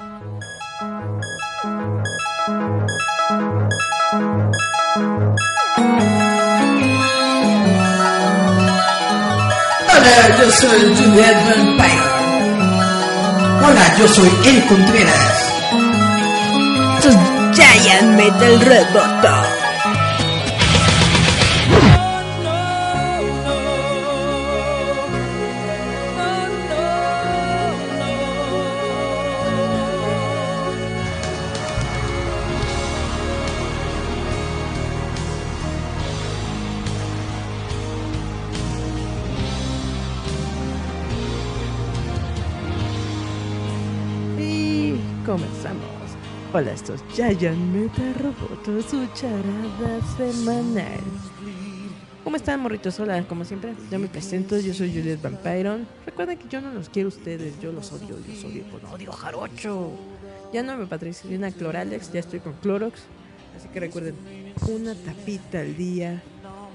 Hola, yo soy Juliet Vampire. Hola, yo soy El Contreras. Giant Metal Roboto. Es Giant Metal Roboto, su charada semanal. ¿Cómo están, morritos? Hola, como siempre, yo me presento, yo soy Juliet Vampiron. Recuerden que yo no los quiero a ustedes, yo los odio, yo los odio con odio jarocho. Ya no me patrocina Cloralex, ya estoy con Clorox. Así que recuerden, una tapita al día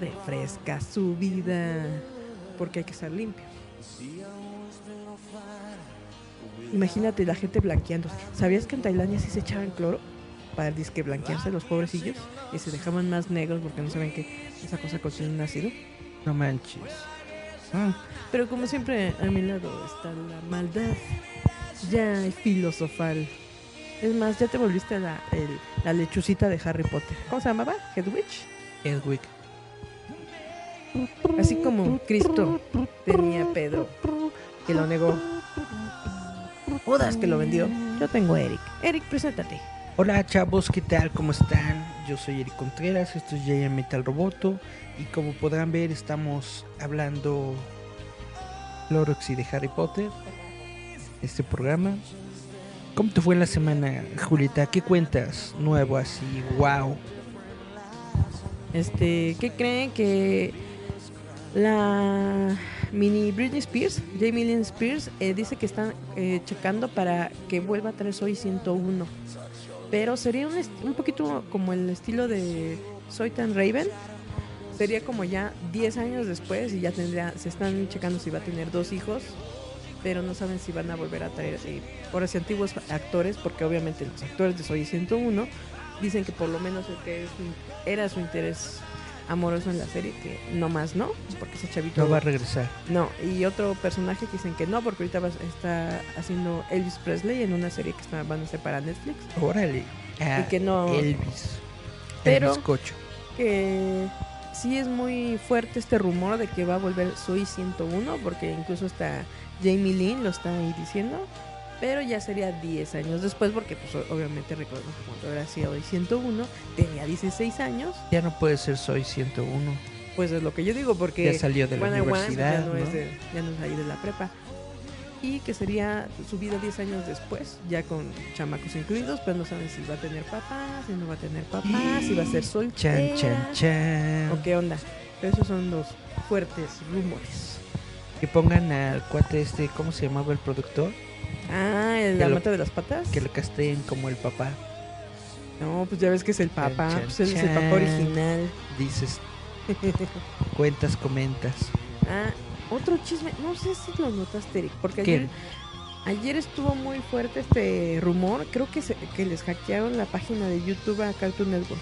refresca su vida. Porque hay que estar limpios. Imagínate la gente blanqueando. ¿Sabías que en Tailandia sí se echaban cloro? Para disque blanquearse los pobrecillos. Y se dejaban más negros porque no saben que esa cosa contiene un ácido. No manches. Mm. Pero como siempre, a mi lado está la maldad. Ya filosofal. Es más, ya te volviste la, el- la lechucita de Harry Potter. ¿Cómo se llamaba? ¿Hedwig? Edwig. Así como Cristo tenía a Pedro, que lo negó. Judas que lo vendió. Yo tengo a Eric. Eric, preséntate. Hola chavos, ¿qué tal? ¿Cómo están? Yo soy Eric Contreras, esto es Giant Metal Roboto y como podrán ver estamos hablando Clorox y de Harry Potter, este programa. ¿Cómo te fue en la semana, Julieta? ¿Qué cuentas nuevo así? ¡Wow! Este, ¿qué creen que la mini Britney Spears, Jamie Lynn Spears, eh, dice que están eh, checando para que vuelva a traer Soy 101? Pero sería un, un poquito como el estilo de Soy tan Raven. Sería como ya 10 años después y ya tendría, se están checando si va a tener dos hijos, pero no saben si van a volver a traer eh, por así antiguos actores, porque obviamente los actores de Soy 101 dicen que por lo menos era su interés amoroso en la serie, que no más no, porque ese chavito No va a regresar. no, y otro personaje que dicen que no, porque ahorita va- está haciendo Elvis Presley en una serie que está, van a hacer para Netflix, Órale. Ah, y que no, Elvis. Pero- Elvis Cocho. que sí es muy fuerte este rumor de que va a volver Soy 101, porque incluso hasta Jamie Lynn lo está ahí diciendo, pero ya sería 10 años después, porque pues obviamente recordemos que cuando era Soy 101 tenía 16 años, Ya no puede ser Soy 101. pues es lo que yo digo, porque... Ya salió de la One on One, pues, universidad. ya, no ¿no? Es de- ya no es ahí de la prepa. Y que sería su vida 10 años después, ya con chamacos incluidos, pero no saben si va a tener papás, si no va a tener papás, si va a ser soltera. Chan, chan, chan. ¿O qué onda? Pero esos son los fuertes rumores. Que pongan al cuate este, ¿cómo se llamaba el productor? Ah, el amante de las patas. Que lo casteen como el papá. No, pues ya ves que es el papá, Chan, pues es el papá original. Dices, cuentas, comentas. Ah, otro chisme, no sé si lo notaste, Eric, porque ¿Qué? ayer, ayer estuvo muy fuerte este rumor, creo que, se- que les hackearon la página de YouTube a Cartoon Network,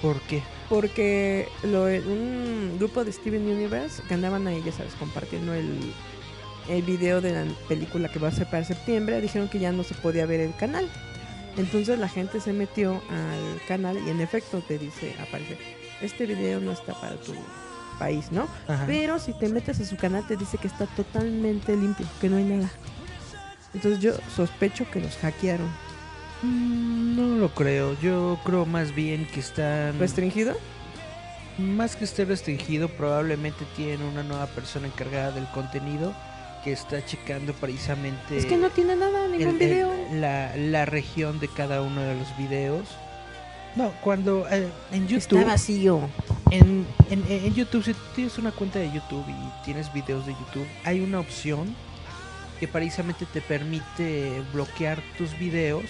¿Por qué? porque lo, un grupo de Steven Universe que andaban ahí, ya sabes, compartiendo el, el video de la película que va a ser para septiembre, dijeron que ya no se podía ver el canal. Entonces la gente se metió al canal y en efecto te dice, aparece, este video no está para tu país, ¿no? Ajá. Pero si te metes a su canal te dice que está totalmente limpio, que no hay nada. Entonces yo sospecho que los hackearon. Mm, No lo creo. Yo creo más bien que están. ¿Restringido? más que esté restringido, probablemente tienen una nueva persona encargada del contenido que está checando precisamente. es que no tiene nada, ningún el- video. la, la región de cada uno de los videos. No, cuando eh, en YouTube. Está vacío. En, en, en YouTube, si tú tienes una cuenta de YouTube y tienes videos de YouTube, hay una opción que precisamente te permite bloquear tus videos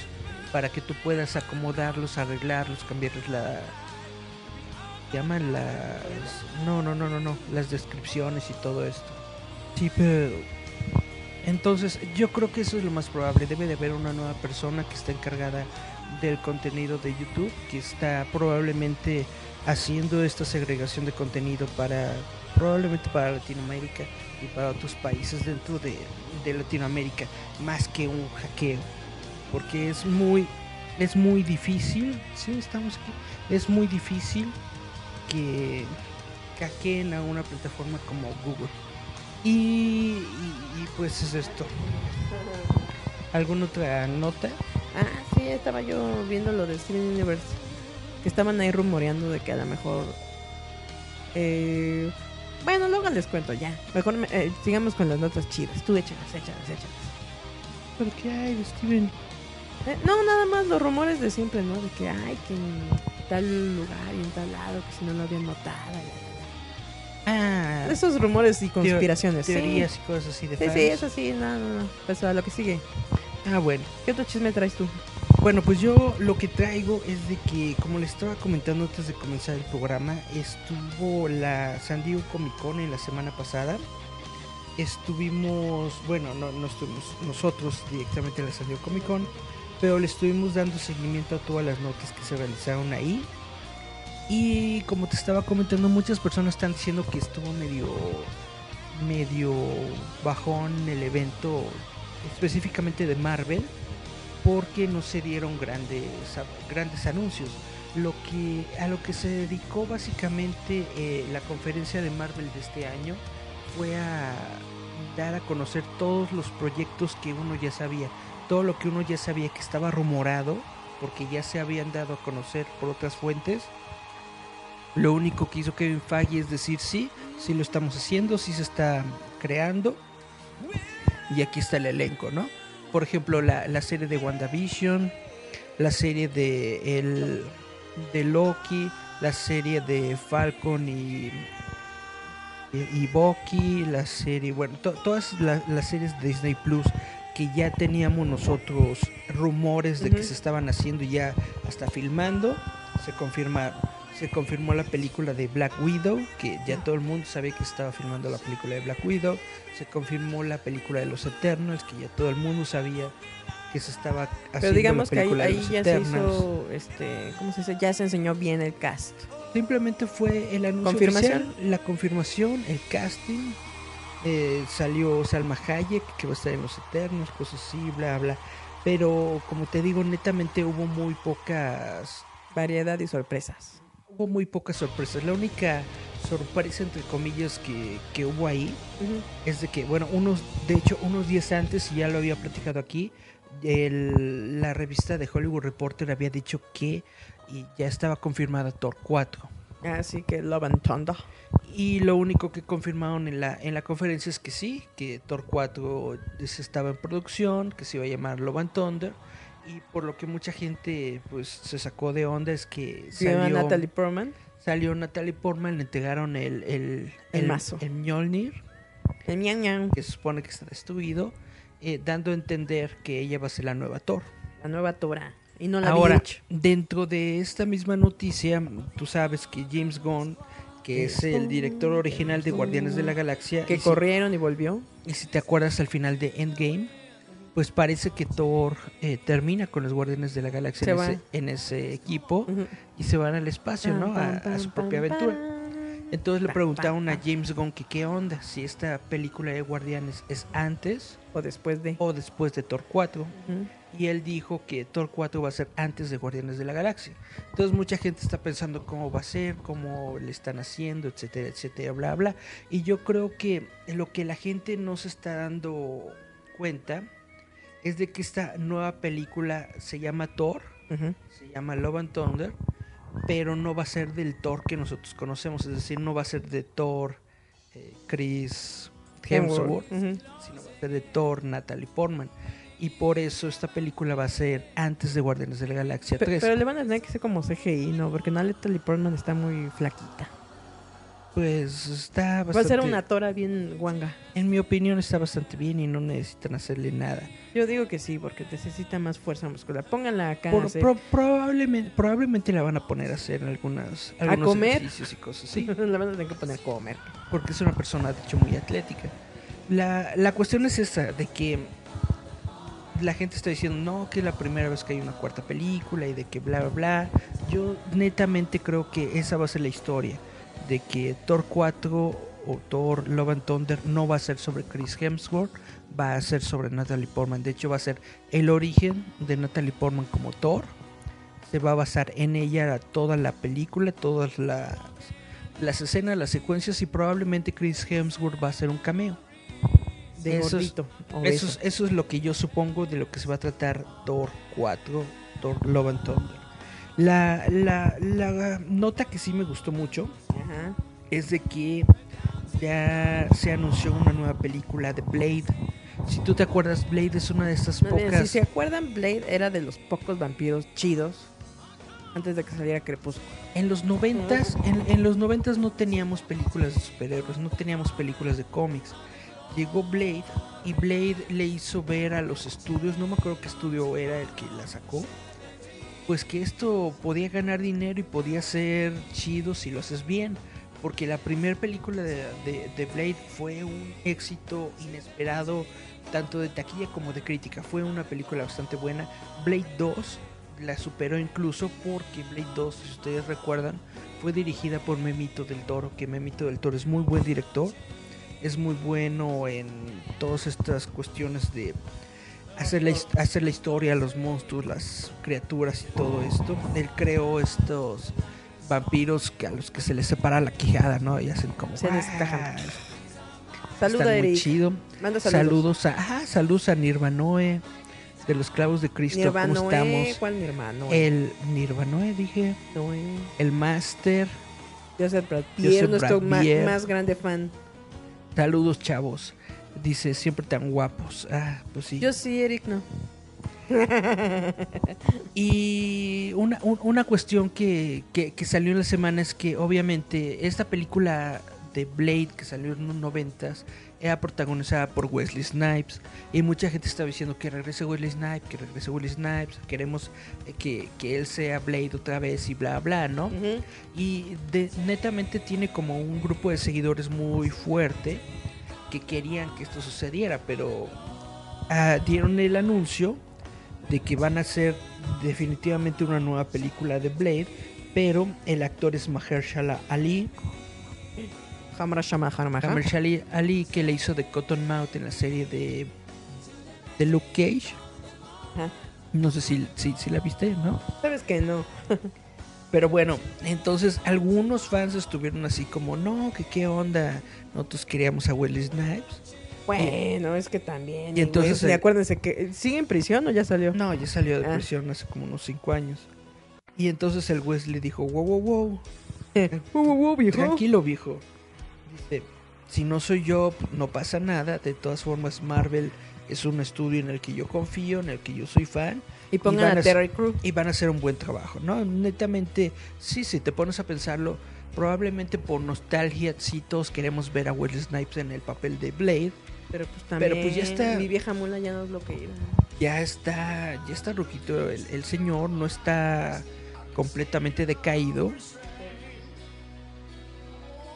para que tú puedas acomodarlos, arreglarlos, cambiarles la... llaman las... No, no, no, no, no, las descripciones y todo esto. Sí, pero... Entonces, yo creo que eso es lo más probable. Debe de haber una nueva persona que está encargada del contenido de YouTube, que está probablemente haciendo esta segregación de contenido para probablemente para Latinoamérica y para otros países dentro de, Latinoamérica, más que un hackeo, porque es muy es muy difícil, sí, estamos aquí, es muy difícil que hackeen a una plataforma como Google. Y, y- y, pues es esto. ¿Alguna otra nota? Ah, sí, estaba yo viendo lo de Steven Universe. Que estaban ahí rumoreando de que a lo mejor. Eh, bueno, luego les cuento ya. Mejor me- eh, sigamos con las notas chidas. Tú échalas, échalas, échalas. ¿Pero qué hay de Steven? Eh, no, nada más los rumores de siempre, ¿no? De que hay que en tal lugar y en tal lado, que si no lo habían notado. Ah. Esos rumores y conspiraciones. teorías y cosas así de Sí, fans. sí, eso sí, no, no, no. Pues a lo que sigue. Ah, bueno. ¿Qué otro chisme traes tú? Bueno, pues yo lo que traigo es de que, como les estaba comentando antes de comenzar el programa, estuvo la San Diego Comic Con en la semana pasada. Estuvimos, bueno, no, no estuvimos nosotros directamente en la San Diego Comic Con, pero le estuvimos dando seguimiento a todas las notas que se realizaron ahí. Y como te estaba comentando, muchas personas están diciendo que estuvo medio, medio bajón el evento, específicamente de Marvel porque no se dieron grandes, grandes anuncios. Lo que, a lo que se dedicó básicamente eh, la conferencia de Marvel de este año fue a dar a conocer todos los proyectos que uno ya sabía, todo lo que uno ya sabía que estaba rumorado, porque ya se habían dado a conocer por otras fuentes. Lo único que hizo Kevin Feige es decir sí, sí lo estamos haciendo, sí se está creando. Y aquí está el elenco, ¿no? por ejemplo, la, la serie de WandaVision, la serie de, el, de Loki, la serie de Falcon y, y, Bucky, la serie, bueno, to- todas la- las series de Disney Plus que ya teníamos nosotros rumores de que se estaban haciendo y ya hasta filmando, se confirma se confirmó la película de Black Widow, que ya todo el mundo sabía que estaba filmando la película de Black Widow. Se confirmó la película de los Eternals, que ya todo el mundo sabía que se estaba haciendo Pero digamos la que ahí, película de ahí ya se Eternals. hizo, este, ¿cómo se dice? Ya se enseñó bien el cast. Simplemente fue el anuncio ¿Confirmación? oficial, la confirmación, el casting. eh, salió Salma Hayek, que va a estar en los Eternos, cosas así, bla, bla. Pero como te digo, netamente hubo muy pocas Variedad y sorpresas. Hubo muy pocas sorpresas. La única sorpresa, entre comillas, que, que hubo ahí es de que, bueno, unos, de hecho, unos días antes, y ya lo había platicado aquí, el- la revista de Hollywood Reporter había dicho que y ya estaba confirmada Thor 4. Así que Love and Thunder. Y lo único que confirmaron en la, en la conferencia es que sí, que Thor 4 se estaba en producción, que se iba a llamar Love and Thunder. Y por lo que mucha gente pues se sacó de onda es que Se salió, Natalie Portman. salió Natalie Portman, le entregaron el, el, El mazo. el Mjolnir, El miau miau. que se supone que está destruido, eh, dando a entender que ella va a ser la nueva Thor. La nueva Tora. Y no la Ahora, dentro de esta misma noticia, tú sabes que James Gunn, que es el director original de Guardianes de la Galaxia, que y si- corrieron y volvió. y si te acuerdas al final de Endgame, pues parece que Thor eh, termina con los Guardianes de la Galaxia en ese, en ese equipo y se van al espacio, ¿no? A, Pam, a su propia aventura. Entonces le preguntaron a James Gunn que qué onda, si esta película de Guardianes es antes O después de. o después de Thor 4. Ujú. Y él dijo que Thor 4 va a ser antes de Guardianes de la Galaxia. Entonces mucha gente está pensando cómo va a ser, cómo le están haciendo, etcétera, etcétera, bla, bla. Y yo creo que lo que la gente no se está dando cuenta es de que esta nueva película se llama Thor, se llama Love and Thunder, pero no va a ser del Thor que nosotros conocemos, es decir, no va a ser de Thor, eh, Chris Hemsworth, sino va a ser de Thor, Natalie Portman. Y por eso esta película va a ser antes de Guardianes de la Galaxia Pe- 3. Pero le van a tener que ser como CGI, ¿no? Porque Natalie Portman está muy flaquita. Pues está Va a bastante... ser una Tora bien guanga. En mi opinión está bastante bien y no necesitan hacerle nada. Yo digo que sí, porque necesita más fuerza muscular. Pónganla acá Por- pro- probablemente, probablemente la van a poner a hacer algunas, algunos comer? ejercicios y cosas así. La van a tener que poner a comer. Porque es una persona, de hecho, muy atlética. La, la cuestión es esa, de que la gente está diciendo, no, que es la primera vez que hay una cuarta película y de que bla, bla, bla. Yo netamente creo que esa va a ser la historia, de que Thor 4 o Thor Love and Thunder no va a ser sobre Chris Hemsworth, va a ser sobre Natalie Portman. De hecho, va a ser el origen de Natalie Portman como Thor. Se va a basar en ella toda la película, todas las, las escenas, las secuencias y probablemente Chris Hemsworth va a ser un cameo. De Eso es- gordito. Eso es, obeso. eso es lo que yo supongo de lo que se va a tratar Thor 4, Thor Love and Thunder. La, la, la nota que sí me gustó mucho Ajá. es de que ya se anunció una nueva película de Blade. Si tú te acuerdas, Blade es una de estas pocas... si se acuerdan, Blade era de los pocos vampiros chidos antes de que saliera Crepúsculo. En los noventas, en, en los noventas no teníamos películas de superhéroes, no teníamos películas de cómics. Llegó Blade y Blade le hizo ver a los estudios, no me acuerdo qué estudio era el que la sacó, pues que esto podía ganar dinero y podía ser chido si lo haces bien. Porque la primera película de, de- de Blade fue un éxito inesperado, tanto de taquilla como de crítica. Fue una película bastante buena. Blade 2 la superó incluso porque Blade 2, si ustedes recuerdan, fue dirigida por Memito del Toro, que Memito del Toro es muy buen director, es muy bueno en todas estas cuestiones de hacer la, hacer la historia, los monstruos, las criaturas y todo esto. Él creó estos vampiros que a los que se les separa la quijada, ¿no? Y hacen como... Se descajan. "Ah". Saluda, Está muy Eric. chido. Manda saludos. Saludos a, ajá, saludos a Nirvanoe de los clavos de Cristo. ¿Cómo Nirvanoe, estamos? ¿Cuál Nirvanoe? El Nirvanoe, dije. Noé. El Master. Joseph Brad nuestro Brad-Pierre. más grande fan. Saludos, chavos. Dice, siempre tan guapos. Ah, pues sí. Yo sí, Eric, no. Y una, un- una cuestión que, que, que salió en la semana es que obviamente esta película de Blade que salió en los noventas era protagonizada por Wesley Snipes y mucha gente estaba diciendo que regrese Wesley Snipes, que regrese Wesley Snipes, queremos eh, que, que él sea Blade otra vez y bla bla, ¿no? Y de- netamente tiene como un grupo de seguidores muy fuerte que querían que esto sucediera, pero ah, dieron el anuncio de que van a hacer definitivamente una nueva película de Blade, pero el actor es Mahershala Ali. Mahershala Ali que le hizo de Cottonmouth en la serie de, de Luke Cage. No sé si, si, si la viste, ¿no? Sabes que no. Pero bueno, entonces algunos fans estuvieron así como, no, que qué onda, nosotros queríamos a Wesley Snipes. Bueno, es que también. Y entonces acuérdense que sigue en prisión o ya salió. No, ya salió de Ah. prisión hace como unos 5 años. Y entonces el Wesley dijo, wow, wow, wow, Wow, wow, wow, viejo. tranquilo viejo. Dice, si no soy yo, no pasa nada. De todas formas, Marvel es un estudio en el que yo confío, en el que yo soy fan. Y pongan van a a- Terry Crew. y van a hacer un buen trabajo, ¿no? Netamente, sí, si te pones a pensarlo, probablemente por nostalgia, sí, todos queremos ver a Wesley Snipes en el papel de Blade. Pero pues también. Pero, pues, ya está- Mi vieja mula ya no es lo que era. Ya está, ya está Ruquito, el, el señor no está completamente decaído.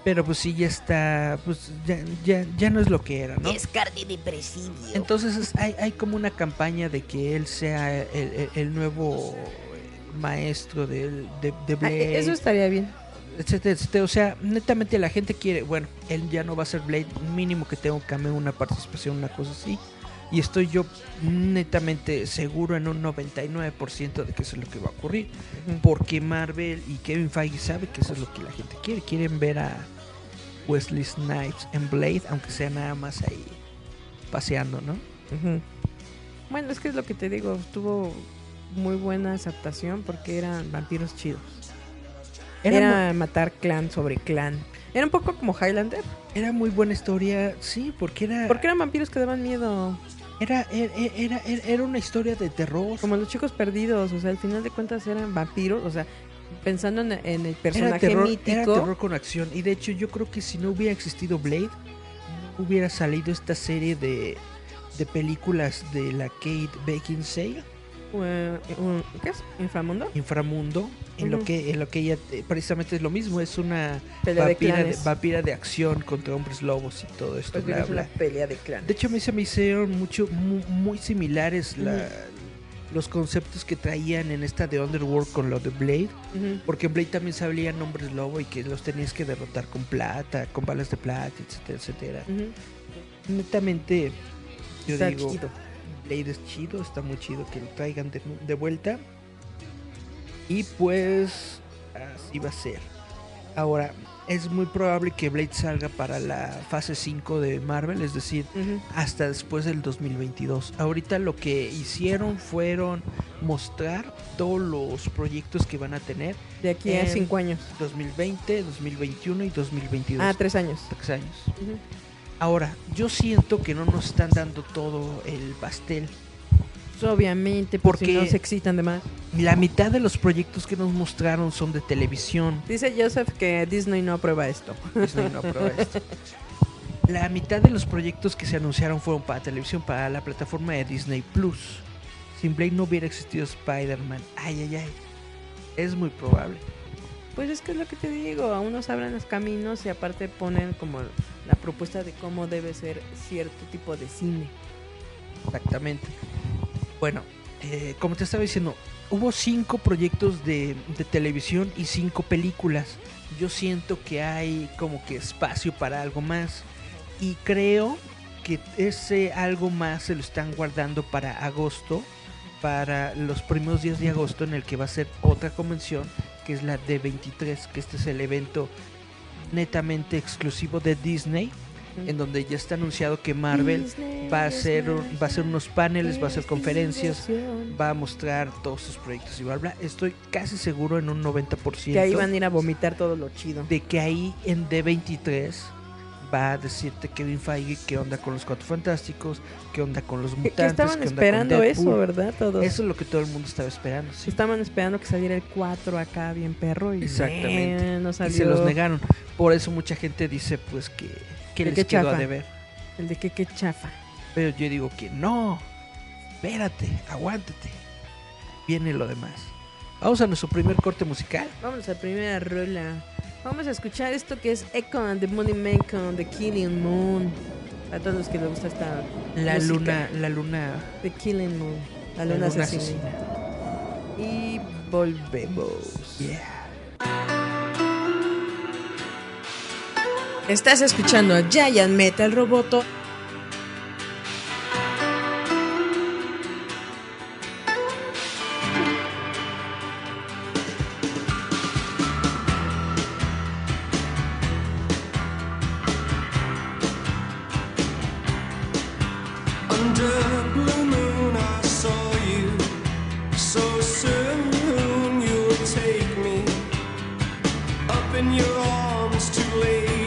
Pero pues sí, ya está, pues ya, ya, ya no es lo que era, ¿no? carne de presidio. Entonces es- hay, hay como una campaña de que él sea el, el- el nuevo maestro de, de Ah, Blade. eso estaría bien. etcétera, etcétera. O sea, netamente la gente quiere, bueno, él ya no va a ser Blade, mínimo que tenga un cameo, una participación, una cosa así. Y estoy yo netamente seguro en un 99% de que eso es lo que va a ocurrir. Porque Marvel y Kevin Feige sabe que eso es lo que la gente quiere. Quieren ver a Wesley Snipes en Blade, aunque sea nada más ahí paseando, ¿no? Bueno, es que es lo que te digo, tuvo muy buena aceptación porque eran vampiros chidos. Era, Era, matar clan sobre clan. Era un poco como Highlander, era muy buena historia, sí, porque era, porque eran vampiros que daban miedo, era, era, era, era- era una historia de terror. como los chicos perdidos, o sea, al final de cuentas eran vampiros, o sea, pensando en, en el Era personaje terror, mítico. era terror con acción. Y de hecho, yo creo que si no hubiera existido Blade, no hubiera salido esta serie de, de películas de la Kate Beckinsale. ¿Qué es? ¿Inframundo? inframundo en lo que en lo que ella eh, precisamente es lo mismo es una Pelea de vampira de, clanes. vampira de acción contra hombres lobos y todo esto Pues bla, bien, es una bla. pelea de clanes. de hecho a mí se me hicieron mucho mu- muy, similares la- los conceptos que traían en esta de Underworld con lo de Blade porque en Blade también salían hombres lobo y que los tenías que derrotar con plata con balas de plata etcétera etcétera netamente yo Está digo chido. Blade es chido, está muy chido que lo traigan de, de vuelta. Y pues así va a ser. Ahora, es muy probable que Blade salga para la fase 5 de Marvel, es decir, Ujú. hasta después del 2022. Ahorita lo que hicieron fueron mostrar todos los proyectos que van a tener De aquí a Em, cinco años. 2020, 2021 y 2022. Ah, tres años. Tres años. Ujú. Ahora, yo siento que no nos están dando todo el pastel. Pues, obviamente, porque Porque- no se excitan de más. La mitad de los proyectos que nos mostraron son de televisión. Dice Joseph que Disney no aprueba esto. Disney no aprueba esto. La mitad de los proyectos que se anunciaron fueron para televisión, para la plataforma de Disney Plus. Sin Blade no hubiera existido Spider-Man. Ay, ay, ay. Es muy probable. Pues es que es lo que te digo, a unos abren los caminos y aparte ponen como la propuesta de cómo debe ser cierto tipo de cine. Exactamente. Bueno, eh, como te estaba diciendo, hubo cinco proyectos de, de televisión y cinco películas. Yo siento que hay como que espacio para algo más. Y creo que ese algo más se lo están guardando para agosto, para los primeros días de agosto en el que va a ser otra convención, que es la D23, que este es el evento netamente exclusivo de Disney, en donde ya está anunciado que Marvel va a hacer va a hacer unos paneles, va a hacer conferencias, va a mostrar todos sus proyectos y bla bla. Estoy casi seguro en un 90% Que ahí van a ir a vomitar todo lo chido. de que ahí en D23 va a decirte Kevin Feige qué onda con los Cuatro Fantásticos, qué onda con los Que, que mutantes, estaban qué onda con esperando eso. ¿verdad? Todos. Eso es lo que todo el mundo estaba esperando. sí. Estaban esperando que saliera el 4 acá bien perro y Exactamente. eh, no Y salió. se los negaron. Por eso mucha gente dice pues que, que Que les qué quedó a chafa. deber. El de que qué chafa. Pero yo digo que no. Espérate, aguántate. Viene lo demás. Vamos a nuestro primer corte musical. Vamos a la primera rola. Vamos a escuchar esto que es Echo and the Money Man con The Killing Moon. A todos los que les gusta esta La música. luna, la luna, The Killing Moon. La la luna, luna asesina. asesina. Y volvemos. Yeah. Estás escuchando a Giant Metal Roboto. In your arms.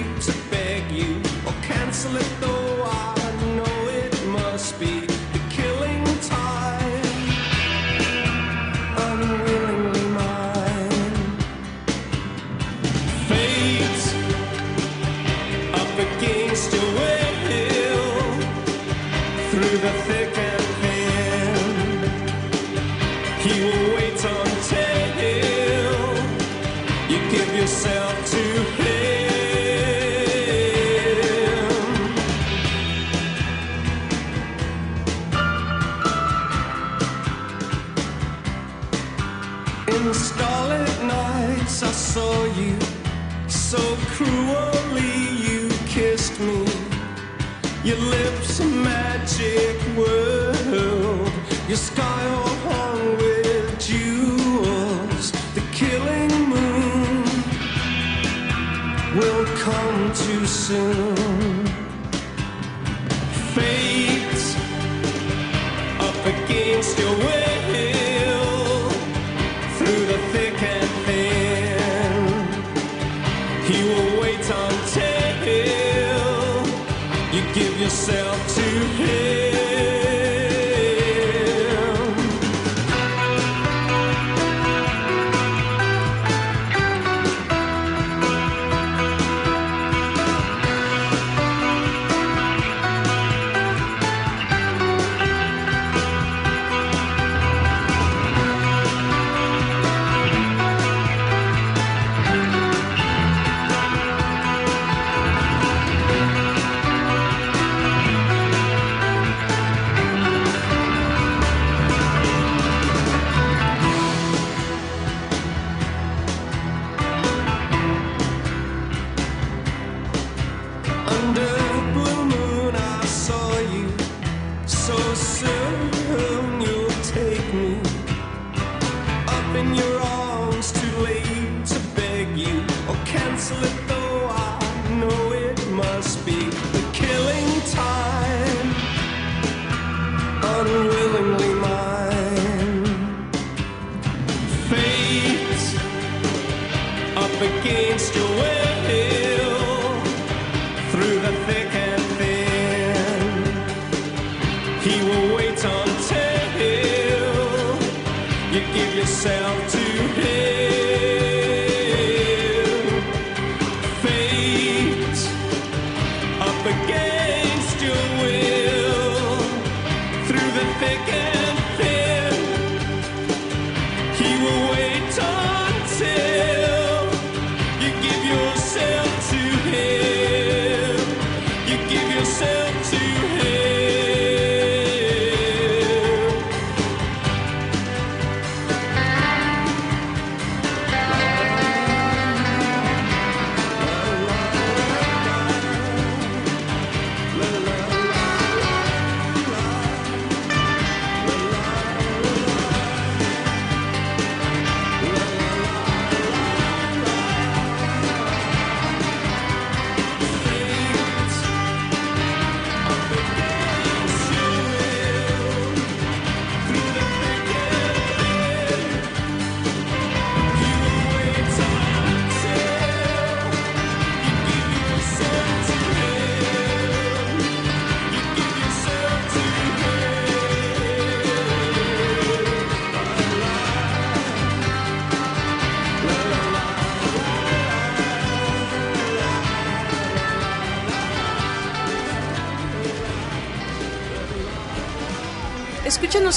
It, though I know it must be sky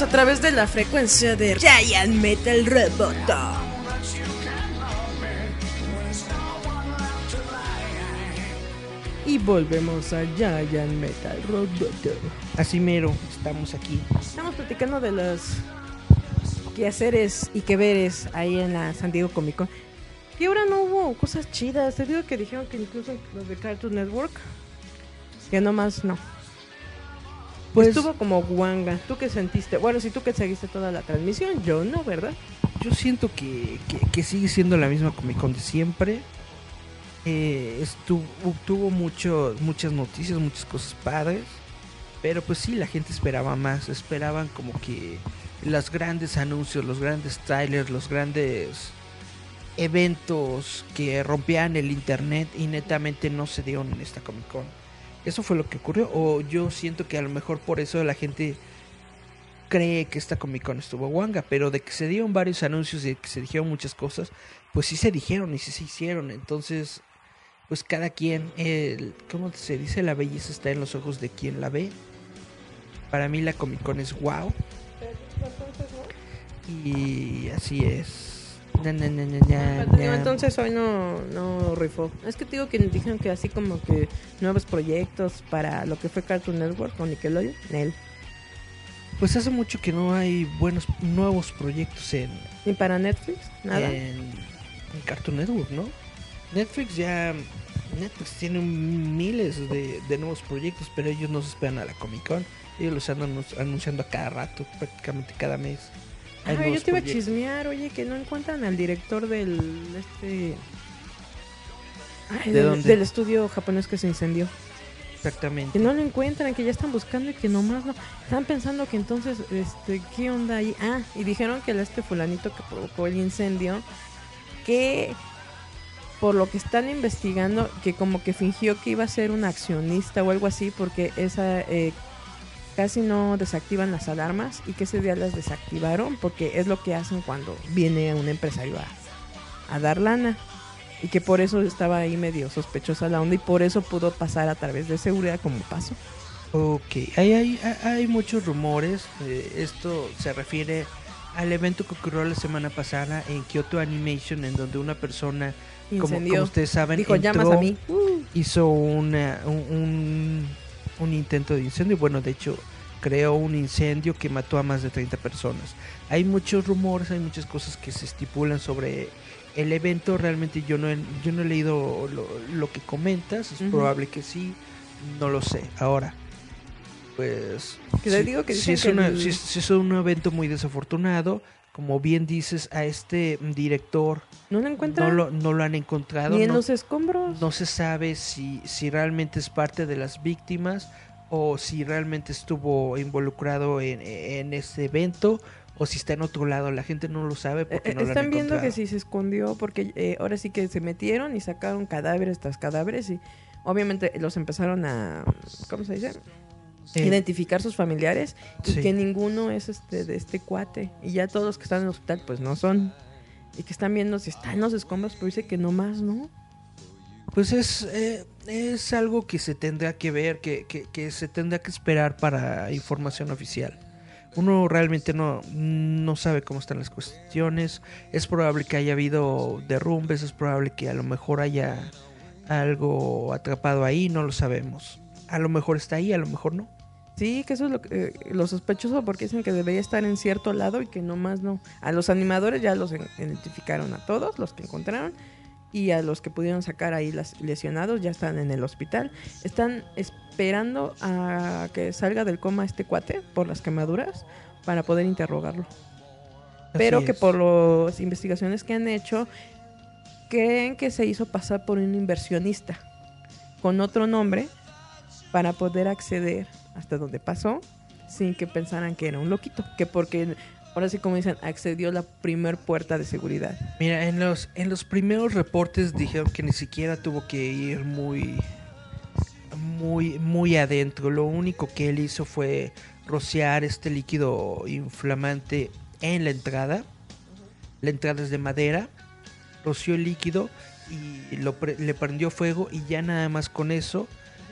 a través de la frecuencia de Giant Metal Roboto. Y volvemos a Giant Metal Roboto. Así mero, estamos aquí. Estamos platicando de los quehaceres y que veres ahí en la San Diego Comic Con. Y ahora no hubo cosas chidas. Te digo que dijeron que incluso los de Cartoon Network, que nomás no. Pues Estuvo como guanga. ¿Tú qué sentiste? Bueno, si tú que seguiste toda la transmisión, yo no, ¿verdad? yo siento que, que, que sigue siendo la misma Comic Con de siempre. Eh, estuvo, tuvo mucho, muchas noticias, muchas cosas padres. Pero pues sí, la gente esperaba más. Esperaban como que los grandes anuncios, los grandes trailers, los grandes eventos que rompían el internet y netamente no se dieron en esta Comic Con. Eso fue lo que ocurrió. O yo siento que a lo mejor por eso la gente cree que esta Comic Con estuvo guanga. Pero de que se dieron varios anuncios y de que se dijeron muchas cosas, pues sí se dijeron y sí se hicieron. Entonces, pues cada quien, el, ¿cómo se dice? La belleza está en los ojos de quien la ve. Para mí la Comic Con es wow. Y así es. Na, na, na, na, na, Pero, digo, na. entonces hoy no, no rifó. Es que te digo que dijeron que así como que nuevos proyectos para lo que fue Cartoon Network con Nickelodeon. Nel. Pues hace mucho que no hay buenos nuevos proyectos en, Ni para Netflix, nada. en, en Cartoon Network, ¿no? Netflix ya Netflix tiene miles de, de nuevos proyectos, pero ellos no se esperan a la Comic Con. Ellos los andan anun- anunciando a cada rato, prácticamente cada mes. Ah, yo te iba a chismear, oye, que no encuentran al director del este Ay, ¿De del, dónde? del estudio japonés que se incendió. Exactamente. Que no lo encuentran, que ya están buscando y que nomás no. Están pensando que entonces, este, ¿qué onda ahí? Ah, y dijeron que el este fulanito que provocó el incendio, que por lo que están investigando, que como que fingió que iba a ser un accionista o algo así, porque esa eh, casi no desactivan las alarmas y que ese día las desactivaron, porque es lo que hacen cuando viene un empresario a, a dar lana. Y que por eso estaba ahí medio sospechosa la onda y por eso pudo pasar a través de seguridad como pasó. Ok, hay, hay, hay- muchos rumores. eh, esto se refiere al evento que ocurrió la semana pasada en Kyoto Animation, en donde una persona, como, como ustedes saben, Dijo, llamas entró, a mí. Hizo una- un, un- un intento de incendio. Bueno, de hecho, creó un incendio que mató a más de 30 personas. Hay muchos rumores, hay muchas cosas que se estipulan sobre el evento. Realmente yo no he, yo no he leído lo, lo que comentas. Es probable que sí. No lo sé. Ahora, pues... Que sí- digo que es, que una- el- sí es- sí es un evento muy desafortunado. Como bien dices, a este director no lo encuentran no lo, no lo han encontrado. ni en no- los escombros. no se sabe si, si realmente es parte de las víctimas o si realmente estuvo involucrado en, en este evento o si está en otro lado. La gente no lo sabe porque eh, no lo han Están viendo que si se escondió porque eh, ahora sí que se metieron y sacaron cadáveres tras cadáveres y obviamente los empezaron a ¿cómo se dice? Identificar sus familiares y sí. que ninguno es este de este cuate y ya todos los que están en el hospital pues no son y que están viendo si están los escombros pero dice que no más no Pues es, eh, es algo que se tendrá que ver, que, que- que se tendrá que esperar para información oficial. Uno realmente no, no sabe cómo están las cuestiones. Es probable que haya habido derrumbes, es probable que a lo mejor haya algo atrapado ahí, no lo sabemos. A lo mejor está ahí, a lo mejor no. sí que eso es lo, que- eh, lo sospechoso porque dicen que debería estar en cierto lado y que no más no. A los animadores ya los en- identificaron a todos los que encontraron y a los que pudieron sacar ahí las lesionados ya están en el hospital. Están esperando a que salga del coma este cuate por las quemaduras para poder interrogarlo. Pero que por las investigaciones que han hecho creen que se hizo pasar por un inversionista con otro nombre para poder acceder hasta donde pasó sin que pensaran que era un loquito, que porque ahora sí como dicen accedió a la primer puerta de seguridad. Mira, en los, en los primeros reportes dijeron que ni siquiera tuvo que ir muy, muy, muy adentro. Lo único que él hizo fue rociar este líquido inflamante en la entrada. La entrada es de madera. Roció el líquido y lo pre- le prendió fuego y ya nada más con eso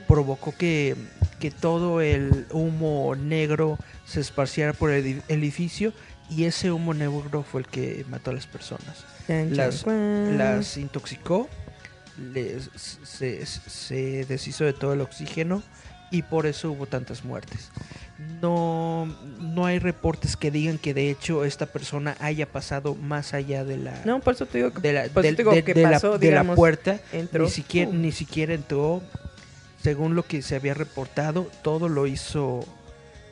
provocó que, que todo el humo negro se esparciera por el edi- edificio y ese humo negro fue el que mató a las personas las, las intoxicó, les- se, se deshizo de todo el oxígeno y por eso hubo tantas muertes. No, no hay reportes que digan que de hecho esta persona haya pasado más allá de la, No, por eso te digo que, de la, de- de la- pasó, de la digamos, puerta. entró. Ni siquiera, ni siquiera entró, según lo que se había reportado, todo lo hizo,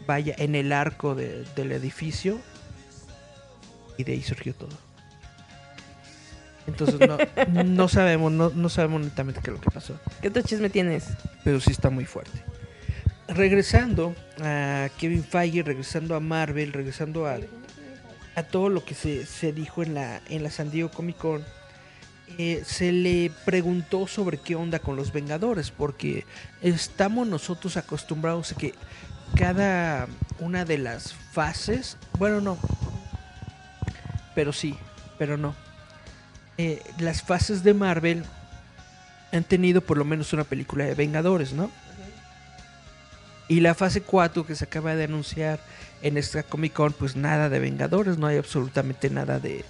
vaya, en el arco de- del edificio y de ahí surgió todo. Entonces no, no sabemos, no, no sabemos netamente qué es lo que pasó, ¿Qué otro chisme tienes? pero sí está muy fuerte. Regresando a Kevin Feige, regresando a Marvel, regresando a, a todo lo que se, se dijo en la, en la San Diego Comic Con, eh, se le preguntó sobre qué onda con los Vengadores, porque estamos nosotros acostumbrados a que cada una de las fases, bueno, no, pero sí, pero no. Eh, las fases de Marvel han tenido por lo menos una película de Vengadores, ¿no? Y la fase 4 que se acaba de anunciar en esta Comic Con, pues nada de Vengadores, no hay absolutamente nada de,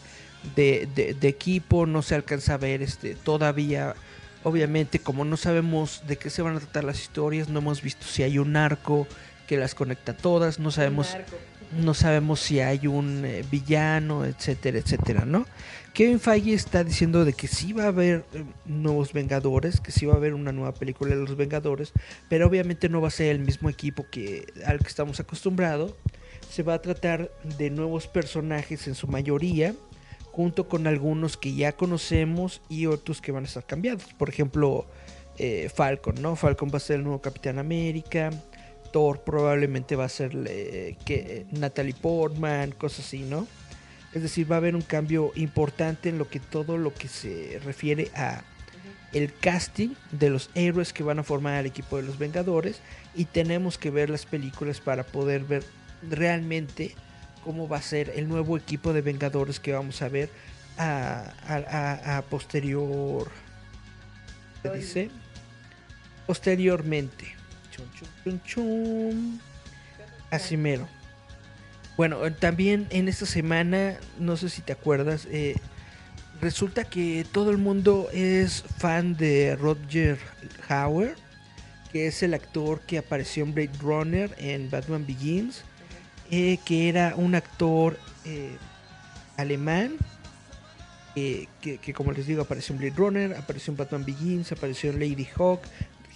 de, de- de equipo, no se alcanza a ver este todavía. Obviamente, como no sabemos de qué se van a tratar las historias, no hemos visto si hay un arco que las conecta todas, no sabemos no sabemos si hay un eh, villano, etcétera, etcétera, ¿no? Kevin Feige está diciendo de que sí va a haber eh, nuevos Vengadores, que sí va a haber una nueva película de los Vengadores, pero obviamente no va a ser el mismo equipo que al que estamos acostumbrados. Se va a tratar de nuevos personajes en su mayoría, junto con algunos que ya conocemos y otros que van a estar cambiados. Por ejemplo, eh, Falcon, ¿no? Falcon va a ser el nuevo Capitán América. Thor probablemente va a ser que Natalie Portman, cosas así, ¿no? Es decir, va a haber un cambio importante en lo que todo lo que se refiere a el casting de los héroes que van a formar el equipo de los Vengadores y tenemos que ver las películas para poder ver realmente cómo va a ser el nuevo equipo de Vengadores que vamos a ver a, posterior ¿qué dice? posteriormente chun. Así mero. Bueno, eh, también en esta semana, no sé si te acuerdas, eh, resulta que todo el mundo es fan de Roger Hauer, que es el actor que apareció en Blade Runner en Batman Begins, eh, que era un actor eh, alemán, eh, que, que como les digo apareció en Blade Runner, apareció en Batman Begins, apareció en Lady Hawk,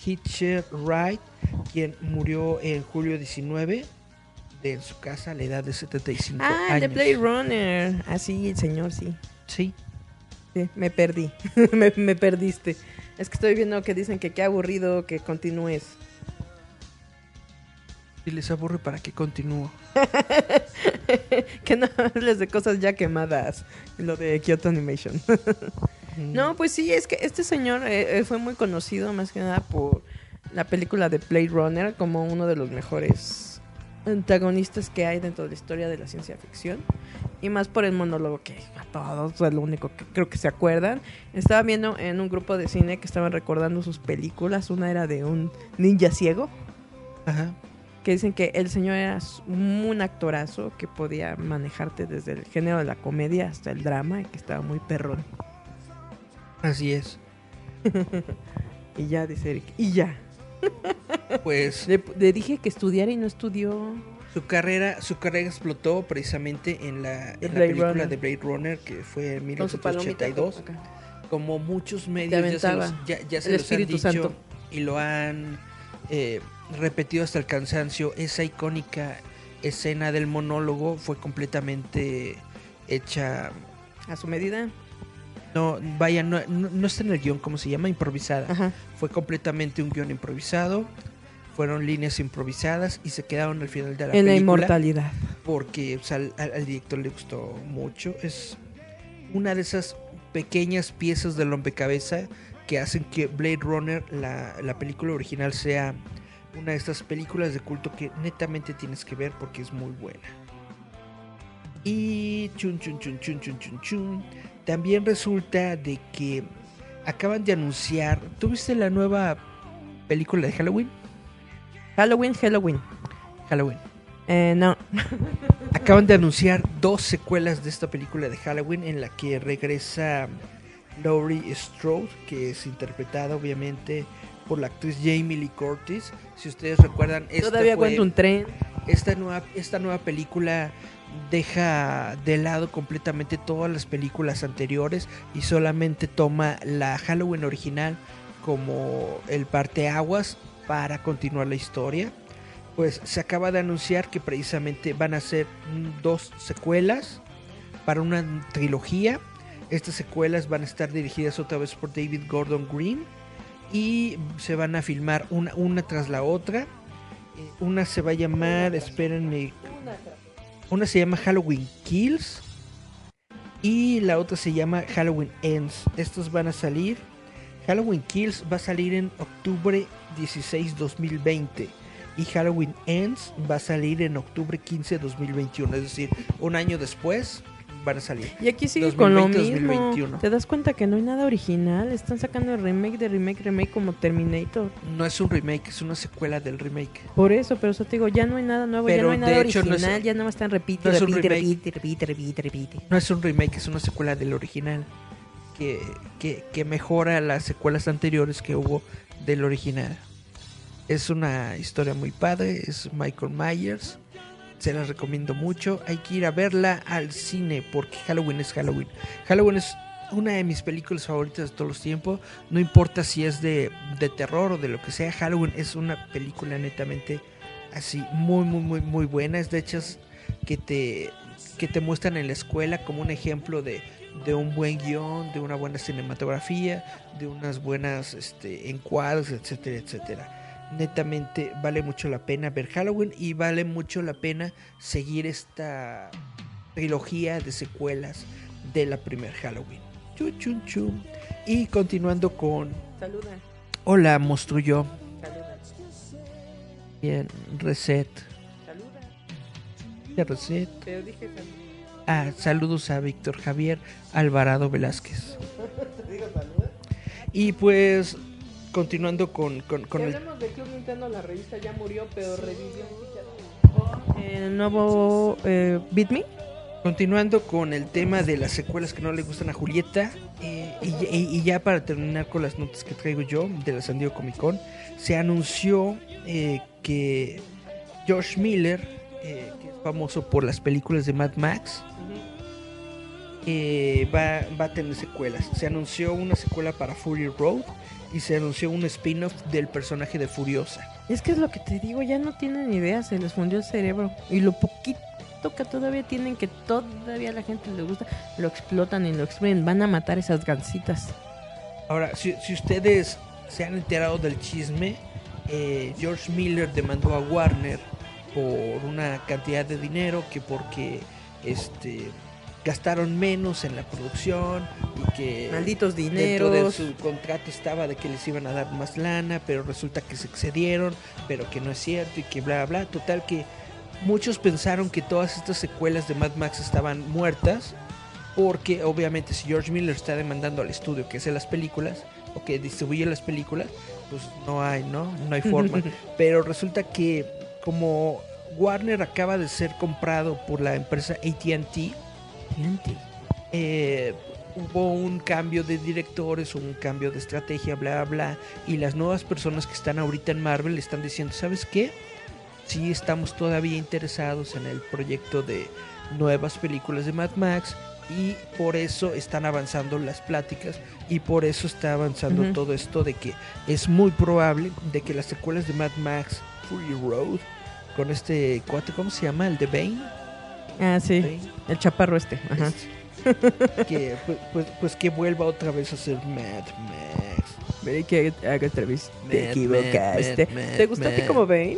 Hitcher Wright, quien murió en julio 19 de en su casa a la edad de 75 Ah, el de años. Blade Runner. Ah, sí, el señor, sí. Sí, Sí, me perdí. me, me perdiste. Es que estoy viendo que dicen que qué aburrido que continúes. Si les aburre para que continúo. que no hables de cosas ya quemadas. Lo de Kyoto Animation. No, pues sí, es que este señor eh, eh, fue muy conocido más que nada por la película de Blade Runner como uno de los mejores antagonistas que hay dentro de la historia de la ciencia ficción. Y más por el monólogo que a todos es lo único que creo que se acuerdan. Estaba viendo en un grupo de cine que estaban recordando sus películas. Una era de un ninja ciego. Ajá. Que dicen que el señor era un actorazo que podía manejarte desde el género de la comedia hasta el drama y que estaba muy perrón. Así es. Y ya, dice Eric, y ya. Pues Le, le dije que estudiara y no estudió. su carrera, su carrera explotó precisamente en la, en la película Runner. de Blade Runner que fue en Con su palomita 1982. acá. Como muchos medios ya se los, ya, ya se los han dicho Santo. y lo han eh, repetido hasta el cansancio, esa icónica escena del monólogo fue completamente hecha A su medida. no vaya no, no, no está en el guion como se llama improvisada Ajá. fue completamente un guion improvisado fueron líneas improvisadas y se quedaron al final de la en la película inmortalidad. porque o sea, al, al director le gustó mucho. Es una de esas pequeñas piezas del rompecabezas que hacen que Blade Runner, la, la película original, sea una de estas películas de culto que netamente tienes que ver porque es muy buena. Y chun chun chun chun chun chun chun. También resulta de que acaban de anunciar. ¿Tuviste la nueva película de Halloween? Halloween, Halloween. Halloween. Eh, no. Acaban de anunciar dos secuelas de esta película de Halloween en la que regresa Laurie Strode, que es interpretada obviamente por la actriz Jamie Lee Curtis. Si ustedes recuerdan, esta, Todavía fue- un tren. esta, nueva, esta nueva película deja de lado completamente todas las películas anteriores y solamente toma la Halloween original como el parteaguas para continuar la historia. Pues se acaba de anunciar que precisamente van a ser dos secuelas para una trilogía. Estas secuelas van a estar dirigidas otra vez por David Gordon Green y se van a filmar una, una tras la otra. Eh, Una se va a llamar, espérenme, una se llama Halloween Kills y la otra se llama Halloween Ends. Estos van a salir. Halloween Kills va a salir en octubre 16 2020 y Halloween Ends va a salir en octubre 15 2021, es decir, un año después van a salir. Y aquí sigue con lo 2020, mismo. 2021. Te das cuenta que no hay nada original. Están sacando remake de remake, remake como Terminator. No es un remake, es una secuela del remake. Por eso, pero eso te digo, ya no hay nada nuevo, ya no hay nada de hecho no original, es- ya nada más están repite, no repite, repite, repite, repite, repite. No es un remake, es una secuela del original. Que, que, que mejora las secuelas anteriores que hubo del original. Es una historia muy padre, es Michael Myers. Se las recomiendo mucho. Hay que ir a verla al cine porque Halloween es Halloween. Halloween es una de mis películas favoritas de todos los tiempos. No importa si es de, de terror o de lo que sea. Halloween es una película netamente así muy, muy, muy, muy buena. Es de hechas que te, que te muestran en la escuela como un ejemplo de, de un buen guion, de una buena cinematografía, de unas buenas este, encuadres, etcétera, etcétera. Netamente vale mucho la pena ver Halloween y vale mucho la pena seguir esta trilogía de secuelas de la primer Halloween. Chun, chun, chun. Y continuando con Saluda, Hola, monstruo yo. saluda, Bien, reset. saluda. Ya reset. Pero dije saluda. Ah, saludos a Víctor Javier Alvarado Velázquez. Y pues, continuando con, con, con Si el... hablamos de Club Nintendo, la revista ya murió, pero revivió con el nuevo eh, Beat Me. Continuando con el tema de las secuelas que no le gustan a Julieta, eh, y, y- y ya para terminar con las notas que traigo yo de la San Diego Comic Con, se anunció eh, que Josh Miller, eh, que es famoso por las películas de Mad Max, eh, va, va a tener secuelas. Se anunció una secuela para Fury Road y se anunció un spin-off del personaje de Furiosa. Es que es lo que te digo, ya no tienen idea, se les fundió el cerebro. Y lo poquito que todavía tienen, que todavía a la gente le gusta, lo explotan y lo exprimen. Van a matar esas gancitas. Ahora, si, si ustedes se han enterado del chisme, eh, George Miller demandó a Warner por una cantidad de dinero que porque este gastaron menos en la producción y que Malditos dentro de dineros. su contrato estaba de que les iban a dar más lana, pero resulta que se excedieron, pero que no es cierto y que bla bla. Total que muchos pensaron que todas estas secuelas de Mad Max estaban muertas, porque obviamente si George Miller está demandando al estudio que hace las películas o que distribuye las películas, pues no hay, ¿no? No hay forma. pero resulta que como Warner acaba de ser comprado por la empresa AT&T, eh, hubo un cambio de directores, un cambio de estrategia, bla, bla, y las nuevas personas que están ahorita en Marvel le están diciendo, ¿sabes qué? Sí estamos todavía interesados en el proyecto de nuevas películas de Mad Max y por eso están avanzando las pláticas y por eso está avanzando todo esto de que es muy probable de que las secuelas de Mad Max Fury Road con este cuate, ¿cómo se llama? El de Bane. Ah, sí. El chaparro este. Ajá. que pues, pues, pues que vuelva otra vez a ser Mad Max. Veré que haga otra vez. Te equivocaste. mad, mad, ¿Te gustó a ti como Bane?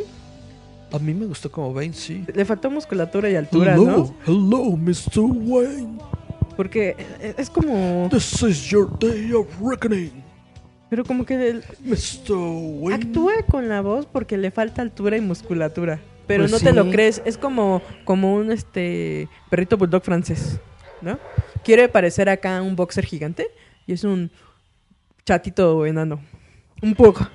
A mí me gustó como Bane, sí. Le faltó musculatura y altura, ¿no? hello, Mr. Wayne. Porque eh, es como. This is your day of reckoning, Pero como que el- Mr. Wayne. actúa con la voz porque le falta altura y musculatura. Pero Pues no te lo crees. Es como, como un este perrito bulldog francés. ¿No? Quiere parecer acá un boxer gigante. Y es un chatito enano. Un poco.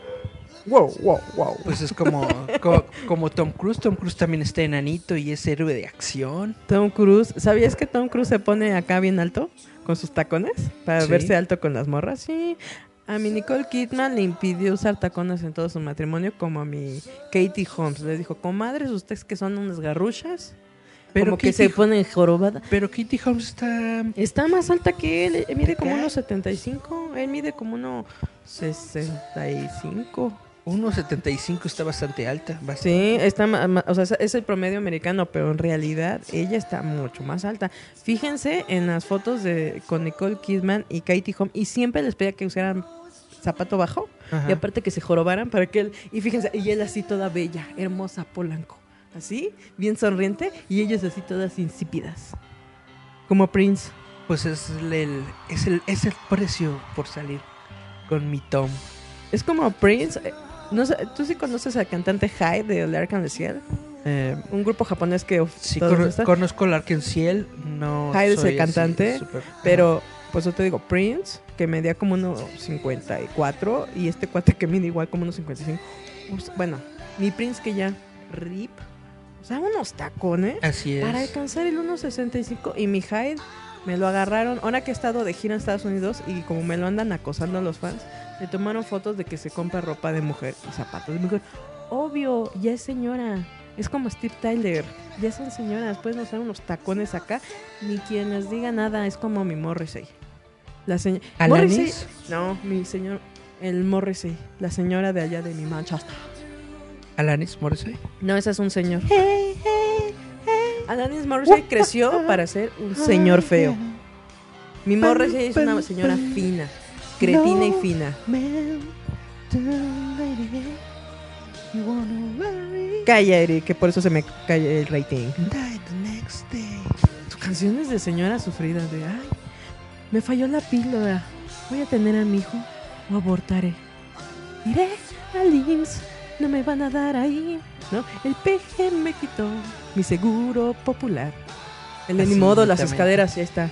Wow, wow, wow. Pues es como, co- como Tom Cruise. Tom Cruise también está enanito y es héroe de acción. Tom Cruise. ¿Sabías que Tom Cruise se pone acá bien alto? Con sus tacones. Para Sí. verse alto con las morras. Sí. A mi Nicole Kidman le impidió usar tacones en todo su matrimonio. Como a mi Katie Holmes. Le dijo, comadres, ustedes que son unas garruchas. Pero como que Katie- se ponen jorobada. Pero Kitty Holmes está... Está más alta que él. él mide como unos 75. Él mide como unos 65. 1.75 está bastante alta. bastante. Sí, está o sea, es- es el promedio americano, pero en realidad ella está mucho más alta. Fíjense en las fotos de con Nicole Kidman y Katie Holmes y siempre les pedía que usaran zapato bajo Ajá. y aparte que se jorobaran para que él y fíjense, y él así toda bella, hermosa, polanco, así, bien sonriente y ellos así todas insípidas. Como Prince. Pues es el, es el, es el precio por salir con mi Tom. Es como Prince. No ¿Tú sí conoces al cantante Hyde de The Ark and the Ciel? Eh, Un grupo japonés que... sí, conozco al Arkenciel, no Hyde es el cantante, Pero, pues yo te digo, Prince, que medía como unos 54, y este cuate que mide igual como unos 55. Pues, bueno, mi Prince que ya, rip, o sea, unos tacones Así es. para alcanzar el 1.65. Y mi Hyde me lo agarraron, ahora que he estado de gira en Estados Unidos, y como me lo andan acosando los fans, le tomaron fotos de que se compra ropa de mujer y zapatos de mujer. Obvio, ya es señora. Es como Steve Tyler. Ya son señoras. Pueden usar unos tacones acá. Ni quien les diga nada. Es como mi Morrissey. La señora. ¿Alanis? No, mi señor. El Morrissey. La señora de allá de mi Manchester. Alanis Morissette. No, esa es un señor. Alanis Morrissey creció para ser un señor feo. Mi Morrissey es una señora fina. Cretina y fina. Calla, Eric, que por eso se me cae el rating. Tus canciones de señora sufrida de ay, me falló la píldora. Voy a tener a mi hijo o abortaré. Iré al IMSS, no me van a dar ahí. ¿No? El peje me quitó mi seguro popular. El de Así, modo, las escaleras, ya está.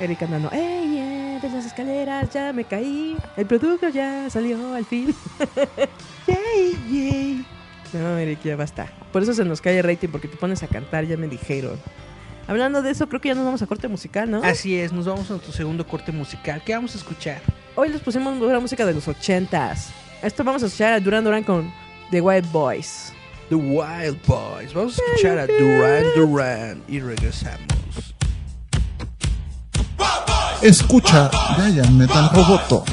Eric andando, ¡Ey, de las escaleras ya me caí! El producto ya salió al fin. ¡Yay, yay! No, Eric, ya basta. Por eso se nos cae el rating, porque te pones a cantar, ya me dijeron. Hablando de eso, creo que ya nos vamos a corte musical, ¿no? Así es, nos vamos a nuestro segundo corte musical. ¿Qué vamos a escuchar? Hoy les pusimos la música de los ochentas. Esto vamos a escuchar a Duran Duran con The Wild Boys. The Wild Boys. Vamos a escuchar a Duran Duran y regresamos. Escucha Giant Metal Roboto.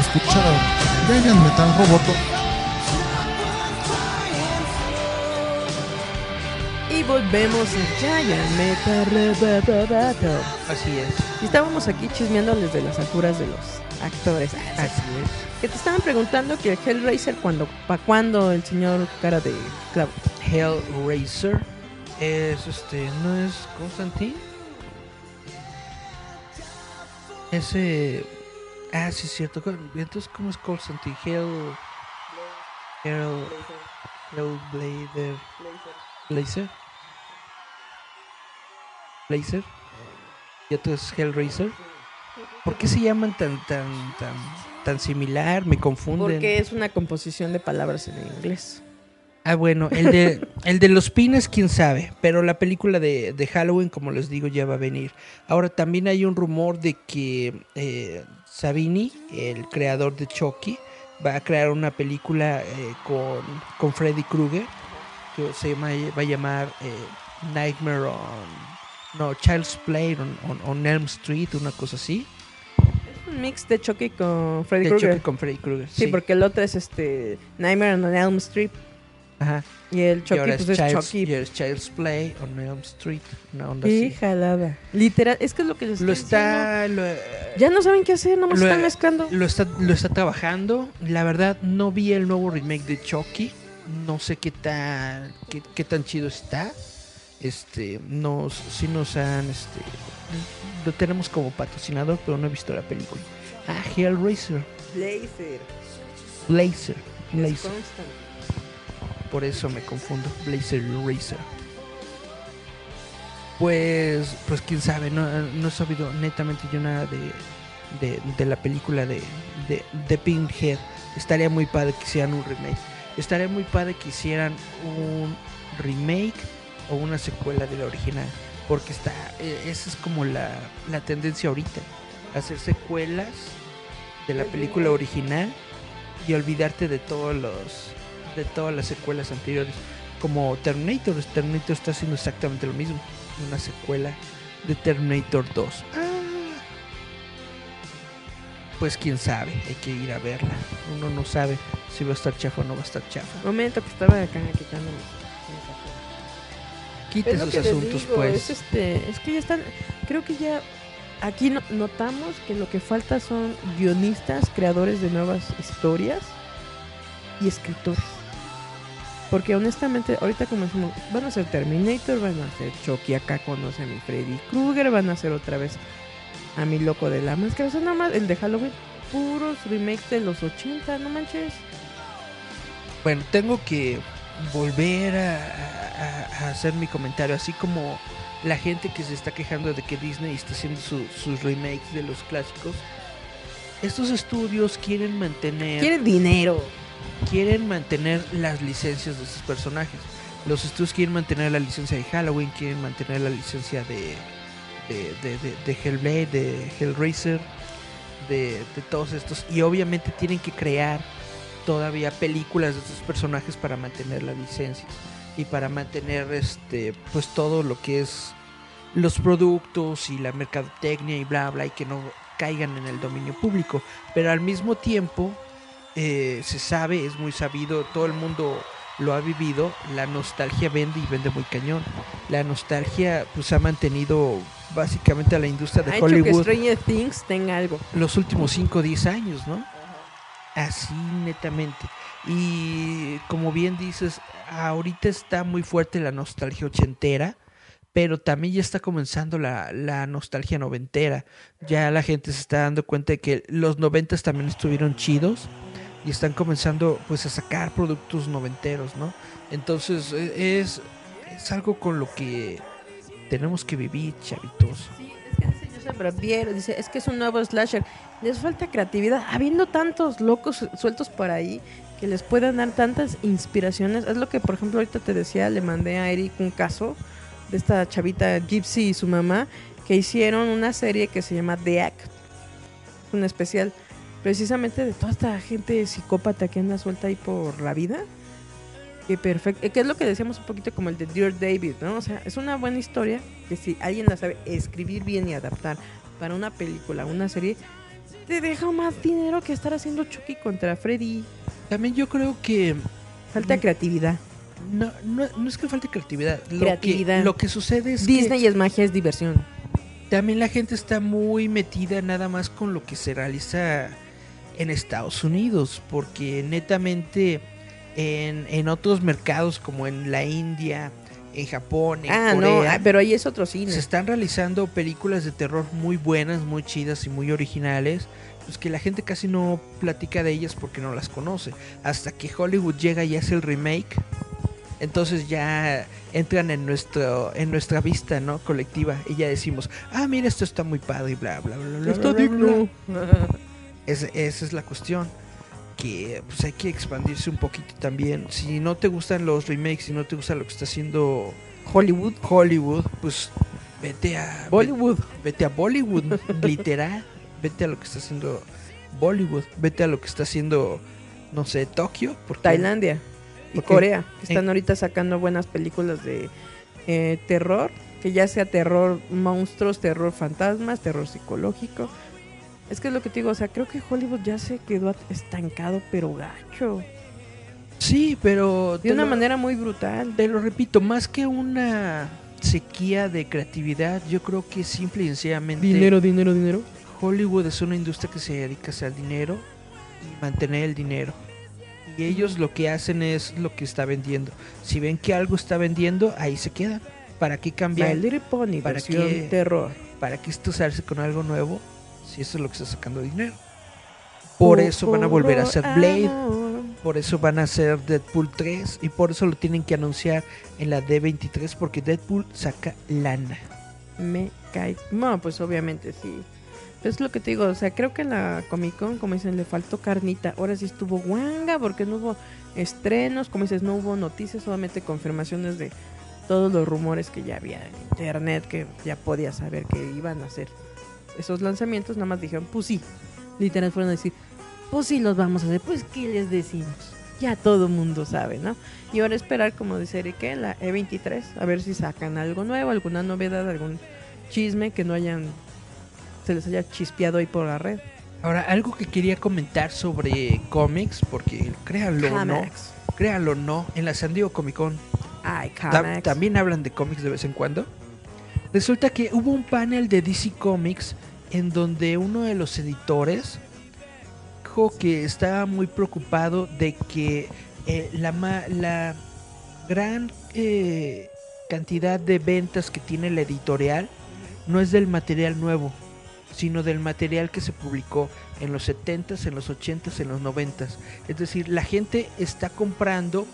Amigos, escuchar Giant Metal Roboto Y volvemos a Giant Metal Roboto. Así es. Y estábamos aquí chismeándoles de las alturas de los actores. Así es. Que te estaban preguntando que el Hellraiser, cuando, ¿para cuándo el señor cara de clavo? Hellraiser es este, ¿no es Constantine? Ese Ah, sí es cierto. Entonces, ¿cómo es Constantine? Hell Hell Hellblader Blazer Blazer y otro es Hellraiser. ¿Por qué se llaman tan tan tan tan similar? Me confunden. Porque es una composición de palabras en inglés. Ah, bueno, el de, el de los pines, quién sabe, pero la película de, de Halloween, como les digo, ya va a venir. Ahora, también hay un rumor de que eh, Savini, el creador de Chucky, va a crear una película eh, con, con Freddy Krueger, que se llama, va a llamar eh, Nightmare on... No, Child's Play on, on- on Elm Street, una cosa así. Es un mix de Chucky con Freddy Krueger. Chucky con Freddy Krueger. Sí, porque el otro es este Nightmare on Elm Street Ajá. Y el y Chucky ahora pues es Child's, Chucky. y es Child's Play on Elm Street, una onda Qué así. jalada. Literal, es que es lo que les Lo está... lo-. Ya no saben qué hacer, nomás Lo- están mezclando. Lo está, lo está trabajando. La verdad, no vi el nuevo remake de Chucky. No sé qué tan, qué, qué tan chido está. Este, nos, sí nos han, este, lo tenemos como patrocinador, pero no he visto la película. Ah, Hellraiser, Blazer. Blazer, Blazer. Por eso me confundo. Blazer Racer. Pues, pues quién sabe, no, no he sabido netamente yo nada de, de, la película de, de, de Pinhead. Estaría muy padre que hicieran un remake. Estaría muy padre que hicieran un remake o una secuela de la original. Porque está, eh, esa es como la, la tendencia ahorita. Hacer secuelas de la película original y olvidarte de todos los de todas las secuelas anteriores como Terminator Terminator está haciendo exactamente lo mismo una secuela de Terminator 2 Ah. pues quién sabe hay que ir a verla uno no sabe si va a estar chafa o no va a estar chafa Momento que estaba acá quitando quite sus asuntos digo, pues Es, este, es que ya están. Creo que ya. Aquí no- notamos que lo que falta son guionistas, creadores de nuevas historias y escritores. Porque honestamente, ahorita como decimos, van a ser Terminator, van a ser Chucky, acá conoce a mi Freddy Krueger, van a hacer otra vez a mi loco de la máscara. O sea, nada más el de Halloween, puros remakes de los 80, no manches. Bueno, tengo que volver a, a- a hacer mi comentario, así como la gente que se está quejando de que Disney está haciendo su- sus remakes de los clásicos. Estos estudios quieren mantener Quieren dinero. Quieren mantener las licencias de sus personajes. Los estudios quieren mantener la licencia de Halloween, quieren mantener la licencia de de, de, de- de Hellblade, de Hellraiser, de, de todos estos. Y obviamente tienen que crear todavía películas de estos personajes para mantener las licencias y para mantener este pues todo lo que es los productos y la mercadotecnia y bla bla y que no caigan en el dominio público pero al mismo tiempo eh, se sabe es muy sabido todo el mundo lo ha vivido la nostalgia vende y vende muy cañón la nostalgia pues ha mantenido básicamente a la industria de Ha hecho que Hollywood Stranger Things tenga algo. los últimos 5 o 10 años, ¿no? Así netamente. Y como bien dices, ahorita está muy fuerte la nostalgia ochentera, pero también ya está comenzando la, la nostalgia noventera. Ya la gente se está dando cuenta de que los noventas también estuvieron chidos y están comenzando pues a sacar productos noventeros, ¿no? Entonces e- es, es algo con lo que tenemos que vivir, chavitos. Sí, es que dice Joseph Braviero, dice, es que es un nuevo slasher. Les falta creatividad. Habiendo tantos locos sueltos por ahí que les puedan dar tantas inspiraciones. Es lo que, por ejemplo, ahorita te decía, le mandé a Eric un caso de esta chavita Gypsy y su mamá que hicieron una serie que se llama The Act. Un especial precisamente de toda esta gente psicópata que anda suelta ahí por la vida. Que perfecto. Que es lo que decíamos un poquito como el de Dear David, ¿no? O sea, es una buena historia que si alguien la sabe escribir bien y adaptar para una película, una serie, te deja más dinero que estar haciendo Chucky contra Freddy. También yo creo que Falta creatividad. no, no, no es que falte creatividad. Lo, Creatividad. Que, lo que sucede es Disney es magia, es diversión. que también la gente está muy metida nada más con lo que se realiza en Estados Unidos, porque netamente en, en otros mercados como en la India, en Japón, en Ah, no, Corea, ah, pero ahí es otro cine. se están realizando películas de terror muy buenas, muy chidas y muy originales, pues que la gente casi no platica de ellas porque no las conoce. Hasta que Hollywood llega y hace el remake, entonces ya entran en nuestro en nuestra vista, ¿no? colectiva y ya decimos, "Ah, mira, esto está muy padre" y bla bla bla bla. Está bla, bla, bla". Es- esa es la cuestión. Que pues hay que expandirse un poquito también. Si no te gustan los remakes, si no te gusta lo que está haciendo Hollywood. Hollywood, pues vete a Bollywood. vete a Bollywood, literal. Vete a lo que está haciendo Bollywood, vete a lo que está haciendo no sé, Tokio, porque Tailandia y porque- Corea, que están en- ahorita sacando buenas películas de eh, terror, que ya sea terror monstruos, terror fantasmas, terror psicológico. Es que es lo que te digo, o sea, creo que Hollywood ya se quedó estancado, pero gacho. Sí, pero De una lo- manera muy brutal. Te lo repito, más que una sequía de creatividad, yo creo que simple y sencillamente dinero, dinero. Hollywood es una industria que se dedica a hacer dinero y mantener el dinero. Y ellos lo que hacen es lo que está vendiendo. Si ven que algo está vendiendo, ahí se quedan. ¿Para qué My cambiar? Little Pony, ¿Para qué? terror. ¿Para qué estresarse con algo nuevo? Si eso es lo que está sacando dinero. Por eso van a volver a hacer Blade. Por eso van a hacer Deadpool 3. Y por eso lo tienen que anunciar en la D23. Porque Deadpool saca lana. me cae. No, pues obviamente sí. Es lo que te digo, o sea, creo que en la Comic Con, como dicen, le faltó carnita. Ahora sí estuvo guanga porque no hubo estrenos, como dices, no hubo noticias, solamente confirmaciones de todos los rumores que ya había en internet, que ya podía saber que iban a hacer esos lanzamientos. Nada más dijeron, pues sí. Literal fueron a decir, pues sí los vamos a hacer, pues ¿qué les decimos? Ya todo mundo sabe, ¿no? Y ahora esperar, como dice Eric, la E23, a ver si sacan algo nuevo, alguna novedad, algún chisme que no hayan se les haya chispeado ahí por la red. Ahora, algo que quería comentar sobre cómics. Porque créanlo o no. Créanlo no. En la San Diego Comic Con Ay, también hablan de cómics de vez en cuando. Resulta que hubo un panel de DC Comics en donde uno de los editores dijo que estaba muy preocupado de que eh, la, ma- la gran eh, cantidad de ventas que tiene la editorial no es del material nuevo, sino del material que se publicó en los 70s, en los 80s, en los 90s. Es decir, la gente está comprando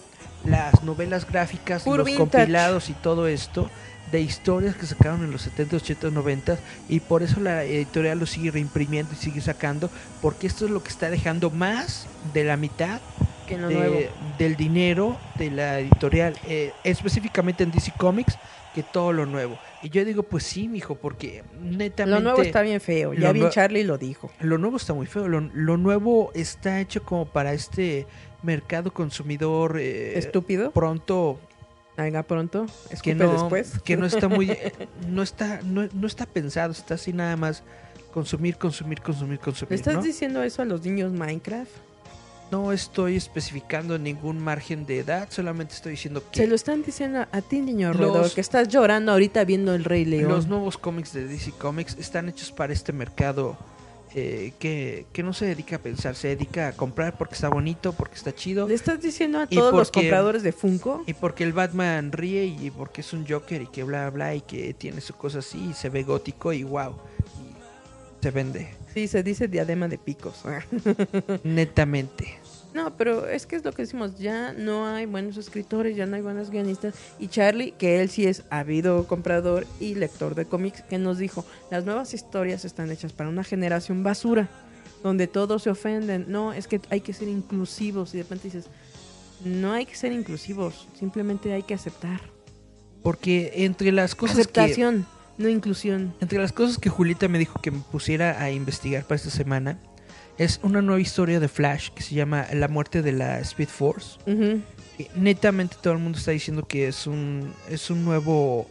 las novelas gráficas, Puro los vintage. compilados y todo esto de historias que sacaron en los 70s, 80s, 90s y por eso la editorial lo sigue reimprimiendo y sigue sacando porque esto es lo que está dejando más de la mitad que en lo de- nuevo. del dinero de la editorial, eh, específicamente en DC Comics, que todo lo nuevo. Y yo digo, pues sí, mijo, porque netamente Lo nuevo está bien feo. Ya bien Charlie lo dijo. lo nuevo está muy feo. Lo, lo nuevo está hecho como para este mercado consumidor eh, Estúpido. pronto Venga pronto. que Escupe no después. que no está muy no está no, no está pensado, está así nada más consumir, consumir, consumir, consumir. ¿Le estás ¿no? diciendo eso a los niños Minecraft? No estoy especificando ningún margen de edad, solamente estoy diciendo que Se lo están diciendo a, a ti, niño roedor, que estás llorando ahorita viendo el Rey León. Los nuevos cómics de DC Comics están hechos para este mercado eh, que, que no se dedica a pensar, se dedica a comprar porque está bonito, porque está chido ¿Le estás diciendo a Y todos los porque- compradores de Funko? y porque el Batman ríe y porque es un Joker y que bla bla y que tiene su cosa así y se ve gótico y wow. Y se vende Sí, se dice diadema de picos. netamente. No, pero es que es lo que decimos, ya no hay buenos escritores, ya no hay buenos guionistas. Y Charlie, que él sí es habido comprador y lector de cómics, que nos dijo, las nuevas historias están hechas para una generación basura, donde todos se ofenden. No, es que hay que ser inclusivos. Y de repente dices, no hay que ser inclusivos, simplemente hay que aceptar. Porque entre las cosas que Aceptación, no inclusión. entre las cosas que Julita me dijo que me pusiera a investigar para esta semana es una nueva historia de Flash que se llama La muerte de la Speed Force. Netamente todo el mundo está diciendo que es un es un nuevo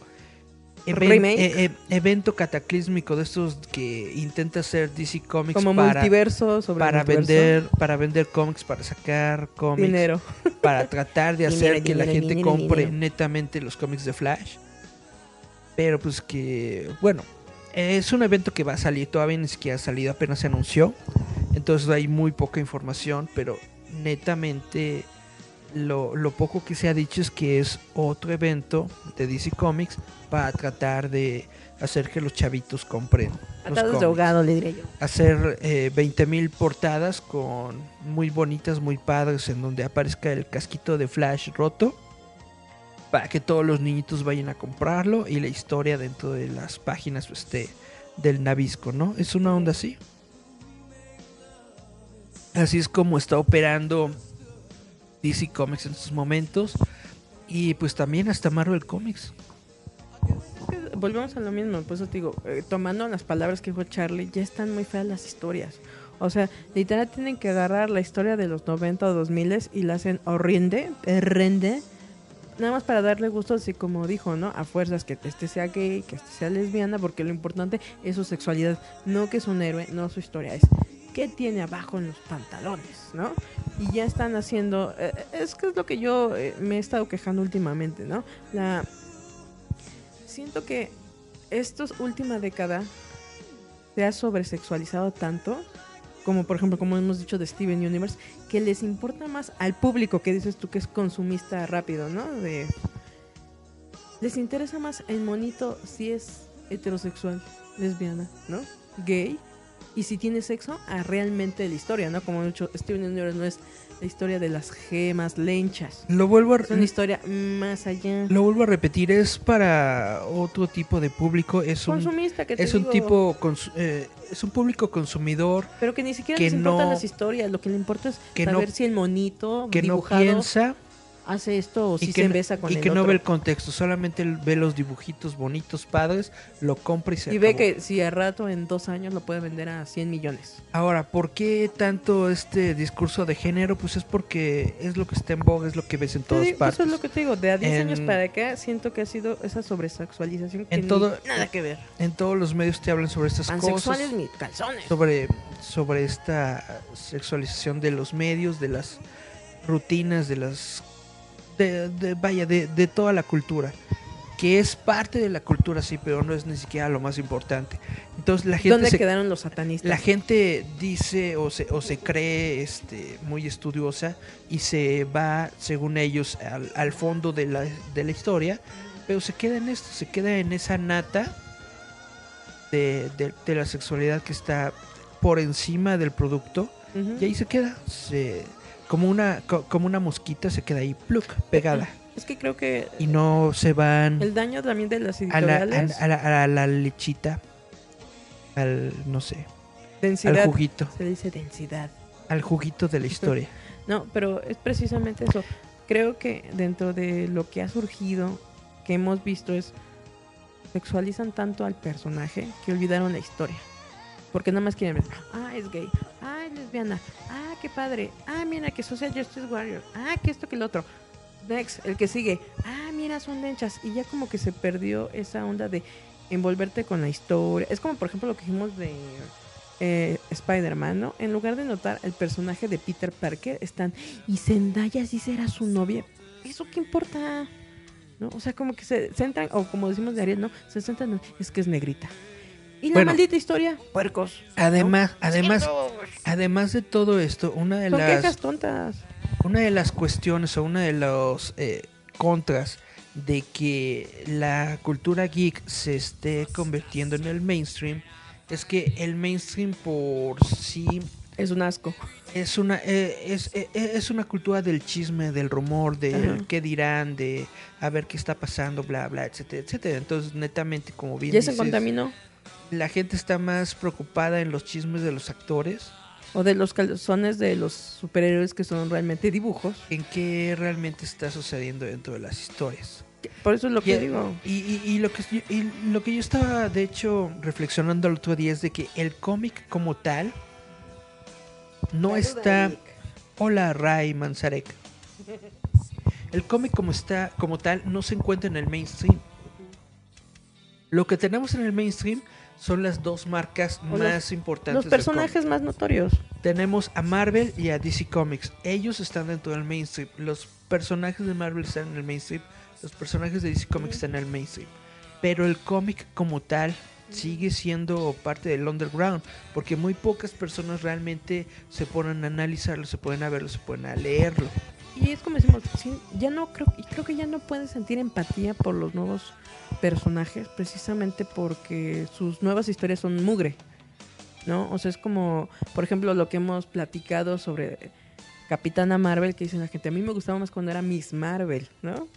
even- e- e- evento cataclísmico de estos que intenta hacer DC Comics Como para, multiverso sobre para multiverso. vender para vender cómics, para sacar cómics, dinero. para tratar de hacer Dinero, que la gente dinero, compre netamente los cómics de Flash. Pero pues que, bueno, es un evento que va a salir, todavía ni siquiera ha salido, apenas se anunció. Entonces hay muy poca información, pero netamente lo, lo poco que se ha dicho es que es otro evento de DC Comics para tratar de hacer que los chavitos compren. los Atados de ahogado, le diré yo. hacer eh, 20.000 portadas con muy bonitas, muy padres, en donde aparezca el casquito de Flash roto, para que todos los niñitos vayan a comprarlo y la historia dentro de las páginas esté del Navisco, ¿no? Es una onda así. Así es como está operando DC Comics en estos momentos. Y pues también hasta Marvel Comics. Volvemos a lo mismo, pues te digo, eh, tomando las palabras que dijo Charlie, ya están muy feas las historias. O sea, literal tienen que agarrar la historia de los 90 o 2000 y la hacen horrende, horrende, nada más para darle gusto, así como dijo, ¿no? A fuerzas que este sea gay, que este sea lesbiana, porque lo importante es su sexualidad, no que es un héroe, no su historia, es qué tiene abajo en los pantalones, ¿no? Y ya están haciendo, eh, es que es lo que yo eh, me he estado quejando últimamente, ¿no? La siento que estos última década se ha sobresexualizado tanto como por ejemplo como hemos dicho de Steven Universe que les importa más al público que dices tú que es consumista rápido no les interesa más el monito si es heterosexual lesbiana no gay y si tiene sexo a realmente la historia no como dicho Steven Universe no es la historia de las gemas lenchas. Lo vuelvo a, es una historia más allá. Lo vuelvo a repetir, es para otro tipo de público, es un, consumista que te es un tipo, eh, es un público consumidor Pero que ni siquiera que les importan las historias, lo que le importa es que no- saber si el monito que no piensa hace esto o y si se no- besa con y el que no ve el contexto, solamente ve los dibujitos bonitos, padres, lo compra y se y ve que si a rato en dos años lo puede vender a 100 millones. Ahora, ¿por qué tanto este discurso de género? Pues es porque es lo que está en boga, es lo que ves en todas digo, partes. Eso es lo que te digo, de a 10 años para acá siento que ha sido esa sobresexualización que En todo- nada que ver. En todos los medios te hablan sobre estas cosas. Ni calzones. sobre, sobre esta sexualización de los medios, de las rutinas, de las... De, de- vaya, de, de toda la cultura. Que es parte de la cultura, sí, pero no es ni siquiera lo más importante. Entonces la gente, ¿Dónde se, quedaron los satanistas? la gente dice o se, o se cree este, muy estudiosa y se va, según ellos, al, al fondo de la, de la historia, pero se queda en esto, se queda en esa nata de, de- de la sexualidad que está por encima del producto y ahí se queda, se, como, una, co- como una mosquita se queda ahí, pluk, pegada Es que creo que y no se van el daño también de las a la, editoriales, a, a la, a la lechita, al, no sé, densidad, al juguito. se dice densidad. al juguito de la historia. No, pero es precisamente eso. Creo que dentro de lo que ha surgido, que hemos visto es sexualizan tanto al personaje que olvidaron la historia. Porque nada más quieren ver, ah, es gay, ah, es lesbiana, ah, qué padre, ah, mira que Social Justice Warrior, ah, que esto que el otro. Next, el que sigue, ah, mira, son lenchas. Y ya como que se perdió esa onda de envolverte con la historia. Es como, por ejemplo, lo que dijimos de eh, Spider-Man, ¿no? En lugar de notar el personaje de Peter Parker, están, y Zendaya sí será su novia. ¿Eso qué importa? ¿No? O sea, como que se centran, o como decimos de Ariel, ¿no? Se centran en, es que es negrita. Y la Bueno. maldita historia, puercos. Además, además, además de todo esto, una de Son las quejas tontas. una de las cuestiones o una de los eh, contras de que la cultura geek se esté convirtiendo en el mainstream es que el mainstream por sí Es un asco. es una eh, es, eh, es una cultura del chisme, del rumor, de qué dirán, de a ver qué está pasando, bla bla, etcétera, etcétera. Entonces, netamente como bien Ya se contaminó. La gente está más preocupada en los chismes de los actores O de los calzones de los superhéroes que son realmente dibujos. en qué realmente está sucediendo dentro de las historias. Por eso es lo que Y, digo. y- y- y lo que, yo- y lo que yo estaba, de hecho, reflexionando el otro día es de que el cómic como tal no está... Hola, Ray Manzarek. El cómic como está, como tal, no se encuentra en el mainstream. Lo que tenemos en el mainstream son las dos marcas O los- más importantes. Los personajes más notorios. Tenemos a Marvel y a DC Comics. Ellos están dentro del mainstream. Los personajes de Marvel están en el mainstream. Los personajes de DC Comics están en el mainstream. Pero el cómic como tal sigue siendo parte del underground. Porque muy pocas personas realmente se ponen a analizarlo, se pueden a verlo, se pueden a leerlo. Y es como decimos, ya no creo, y creo que ya no puedes sentir empatía por los nuevos personajes, precisamente porque sus nuevas historias son mugre, ¿no? O sea, es como, por ejemplo, lo que hemos platicado sobre Capitana Marvel, que dicen la gente, a mí me gustaba más cuando era Miss Marvel, ¿no?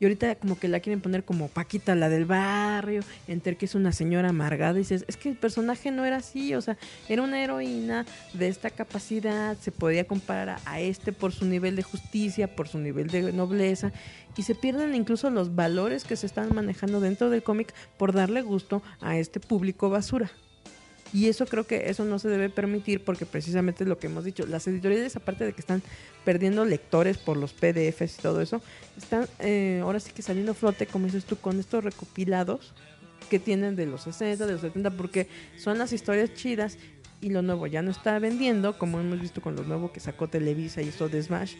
Y ahorita como que la quieren poner como Paquita, la del barrio, enter que es una señora amargada. Y dices, es que el personaje no era así, o sea, era una heroína de esta capacidad, se podía comparar a, este por su nivel de justicia, por su nivel de nobleza, y se pierden incluso los valores que se están manejando dentro del cómic por darle gusto a este público basura. Y eso creo que eso no se debe permitir porque precisamente es lo que hemos dicho. Las editoriales, aparte de que están perdiendo lectores por los PDFs y todo eso, están eh, ahora sí que saliendo a flote, como dices tú, con estos recopilados que tienen de los 60, de los 70, porque son las historias chidas y lo nuevo ya no está vendiendo, como hemos visto con lo nuevo que sacó Televisa y esto de Smash,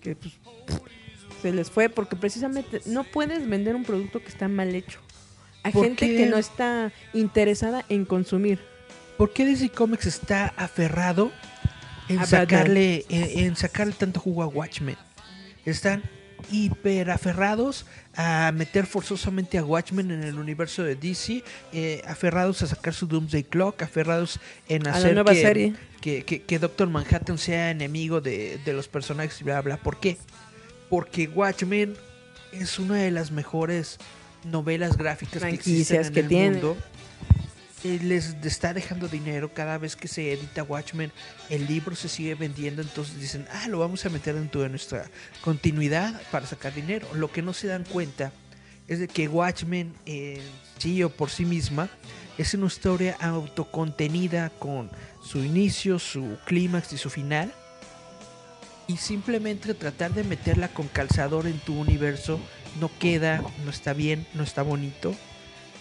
que pues se les fue porque precisamente no puedes vender un producto que está mal hecho. A ¿Por gente qué? que no está interesada en consumir. ¿Por qué DC Comics está aferrado en A sacarle, en, en sacarle tanto jugo a Watchmen? Están hiper aferrados a meter forzosamente a Watchmen en el universo de DC, eh, aferrados a sacar su Doomsday Clock, aferrados en A la hacer nueva que, serie. que, que- que Doctor Manhattan sea enemigo de, de los personajes y bla bla. ¿Por qué? Porque Watchmen es una de las mejores novelas gráficas que existen en el tiene. mundo. Eh, les está dejando dinero cada vez que se edita Watchmen. El libro se sigue vendiendo, entonces dicen, ah, lo vamos a meter dentro de nuestra continuidad para sacar dinero. Lo que no se dan cuenta es de que Watchmen, eh, sí o por sí misma, es una historia autocontenida con su inicio, su clímax y su final. Y simplemente tratar de meterla con calzador en tu universo no queda, no está bien, no está bonito.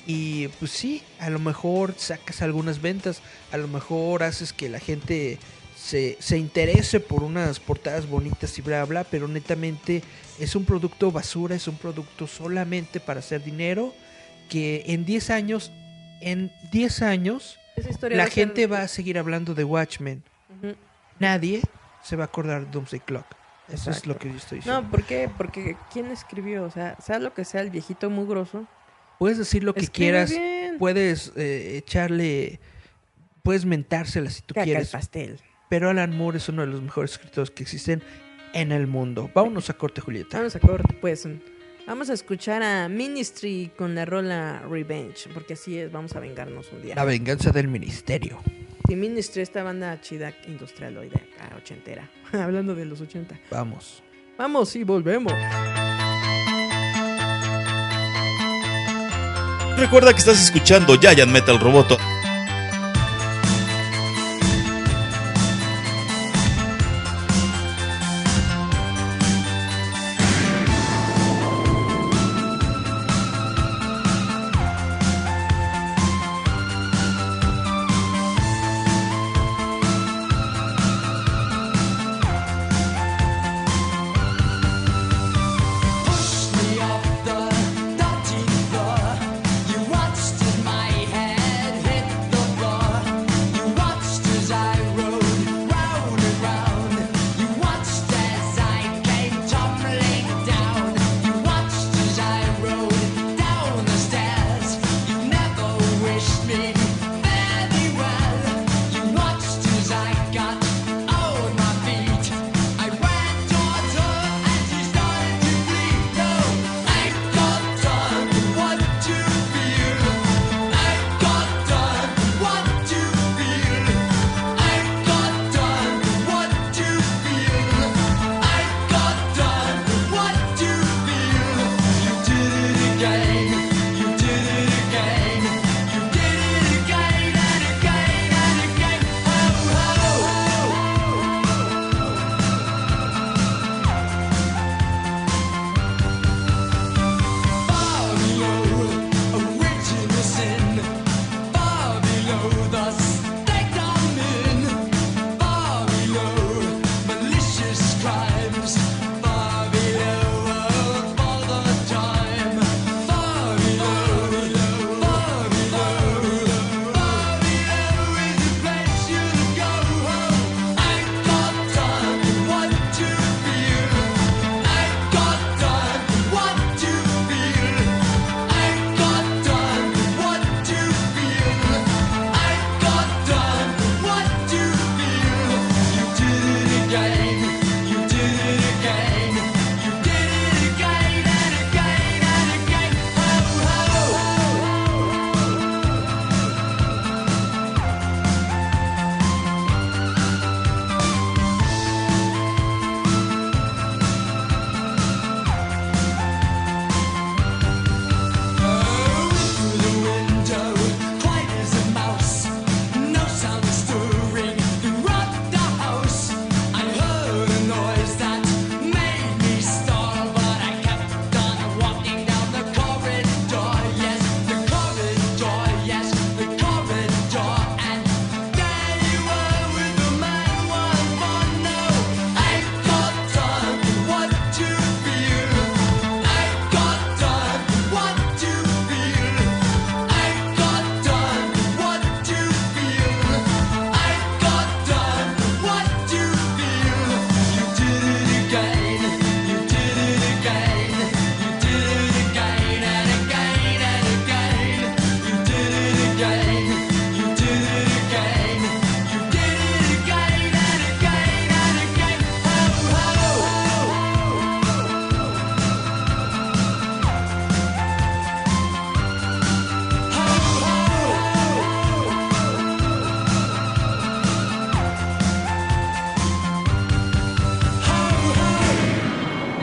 Y pues sí, a lo mejor sacas algunas ventas, a lo mejor haces que la gente se, se interese por unas portadas bonitas y bla bla, pero netamente es un producto basura, es un producto solamente para hacer dinero, que en 10 años, en 10 años, la va a ser- gente va a seguir hablando de Watchmen. Nadie se va a acordar de Doomsday Clock. Eso es lo que yo estoy diciendo. No, ¿por qué? Porque ¿quién escribió? O sea, sea lo que sea el viejito mugroso. Puedes decir lo que escribe quieras, bien. puedes eh, echarle, puedes mentársela si tú Caca el quieres, pastel. pero Alan Moore es uno de los mejores escritores que existen en el mundo. Vámonos a corte, Julieta. Vamos a corte, pues. Vamos a escuchar a Ministry con la rola Revenge, porque así es, vamos a vengarnos un día. La venganza del ministerio. Sí, Ministry, esta banda chida industrialoide, acá, ochentera. Hablando de los 80. Vamos. Vamos y volvemos. Recuerda que estás escuchando Giant Metal Roboto.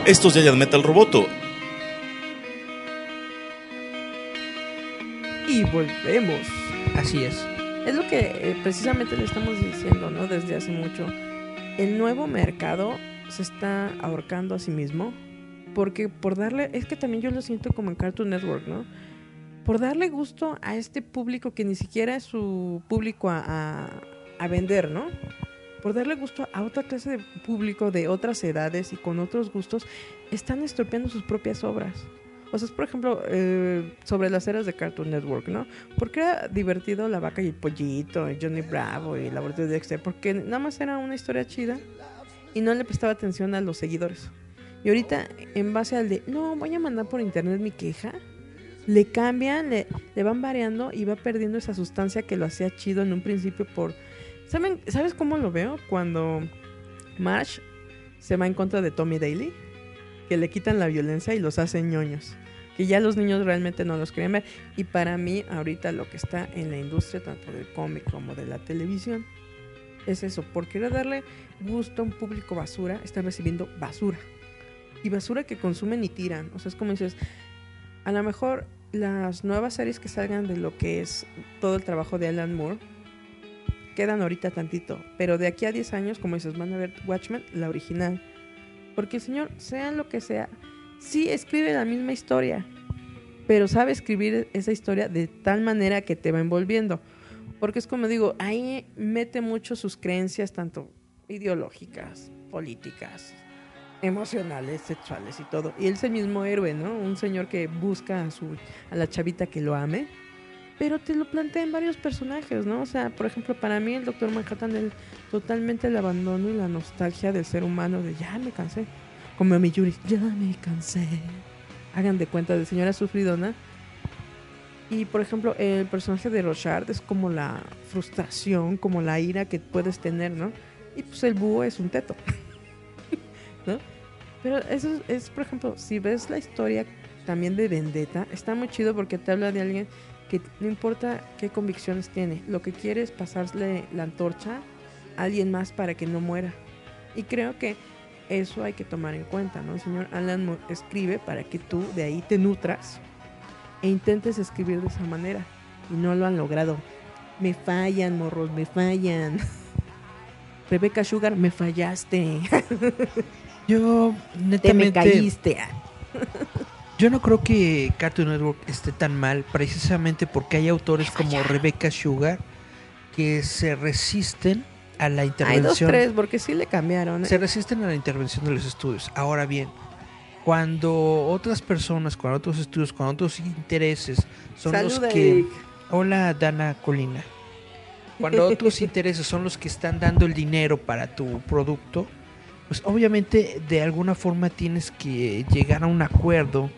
Esto es Giant Metal Roboto. Y volvemos. Así es. Es lo que eh, precisamente le estamos diciendo, ¿no? Desde hace mucho. El nuevo mercado se está ahorcando a sí mismo. Porque por darle. Es que también yo lo siento como en Cartoon Network, ¿no? Por darle gusto a este público que ni siquiera es su público a, a vender, ¿no? Por darle gusto a otra clase de público de otras edades y con otros gustos, están estropeando sus propias obras. O sea, es por ejemplo, eh, sobre las eras de Cartoon Network, ¿no? Porque era divertido La Vaca y el Pollito, y Johnny Bravo y La Vuelta de Dexter, porque nada más era una historia chida y no le prestaba atención a los seguidores. Y ahorita, en base al de, no, voy a mandar por internet mi queja, le cambian, le, le van variando y va perdiendo esa sustancia que lo hacía chido en un principio por... ¿Saben, ¿Sabes cómo lo veo? Cuando Marsh se va en contra de Tommy Daly que le quitan la violencia y los hacen ñoños. Que ya los niños realmente no los quieren ver. Y para mí, ahorita lo que está en la industria, tanto del cómic como de la televisión, es eso. Por querer darle gusto a un público basura, están recibiendo basura. Y basura que consumen y tiran. O sea, es como dices, a lo mejor las nuevas series que salgan de lo que es todo el trabajo de Alan Moore, quedan ahorita tantito. Pero de aquí a 10 años, como dices, van a ver Watchmen, la original. Porque el señor, sea lo que sea, sí escribe la misma historia, pero sabe escribir esa historia de tal manera que te va envolviendo. Porque es como digo, ahí mete mucho sus creencias, tanto ideológicas, políticas, emocionales, sexuales y todo. Y él es el mismo héroe, ¿no? Un señor que busca a, su, a la chavita que lo ame, pero te lo plantea en varios personajes, ¿no? O sea, por ejemplo, para mí el Doctor Manhattan es totalmente el abandono y la nostalgia del ser humano de ya me cansé. Como a mi Yuri, ya me cansé. Hagan de cuenta de señora sufridona. Y por ejemplo, el personaje de Rochard es como la frustración, como la ira que puedes tener, ¿no? Y pues el búho es un teto. ¿No? Pero eso es, es, por ejemplo, si ves la historia también de Vendetta, está muy chido porque te habla de alguien que no importa qué convicciones tiene, lo que quiere es pasarle la antorcha a alguien más para que no muera. Y creo que eso hay que tomar en cuenta, ¿no? El señor Alan Moore escribe para que tú de ahí te nutras e intentes escribir de esa manera. Y no lo han logrado. Me fallan, morros, me fallan. Rebecca Sugar, me fallaste. Yo, Te me caíste. yo no creo que Cartoon Network esté tan mal, precisamente porque hay autores como Rebecca Sugar que se resisten a la Hay dos, intervención. tres, porque sí le cambiaron. ¿eh? se resisten a la intervención de los estudios. Ahora bien, cuando otras personas, cuando otros estudios, cuando otros intereses son los que... Eric. Hola, Dana Colina. Cuando otros intereses son los que están dando el dinero para tu producto, pues obviamente de alguna forma tienes que llegar a un acuerdo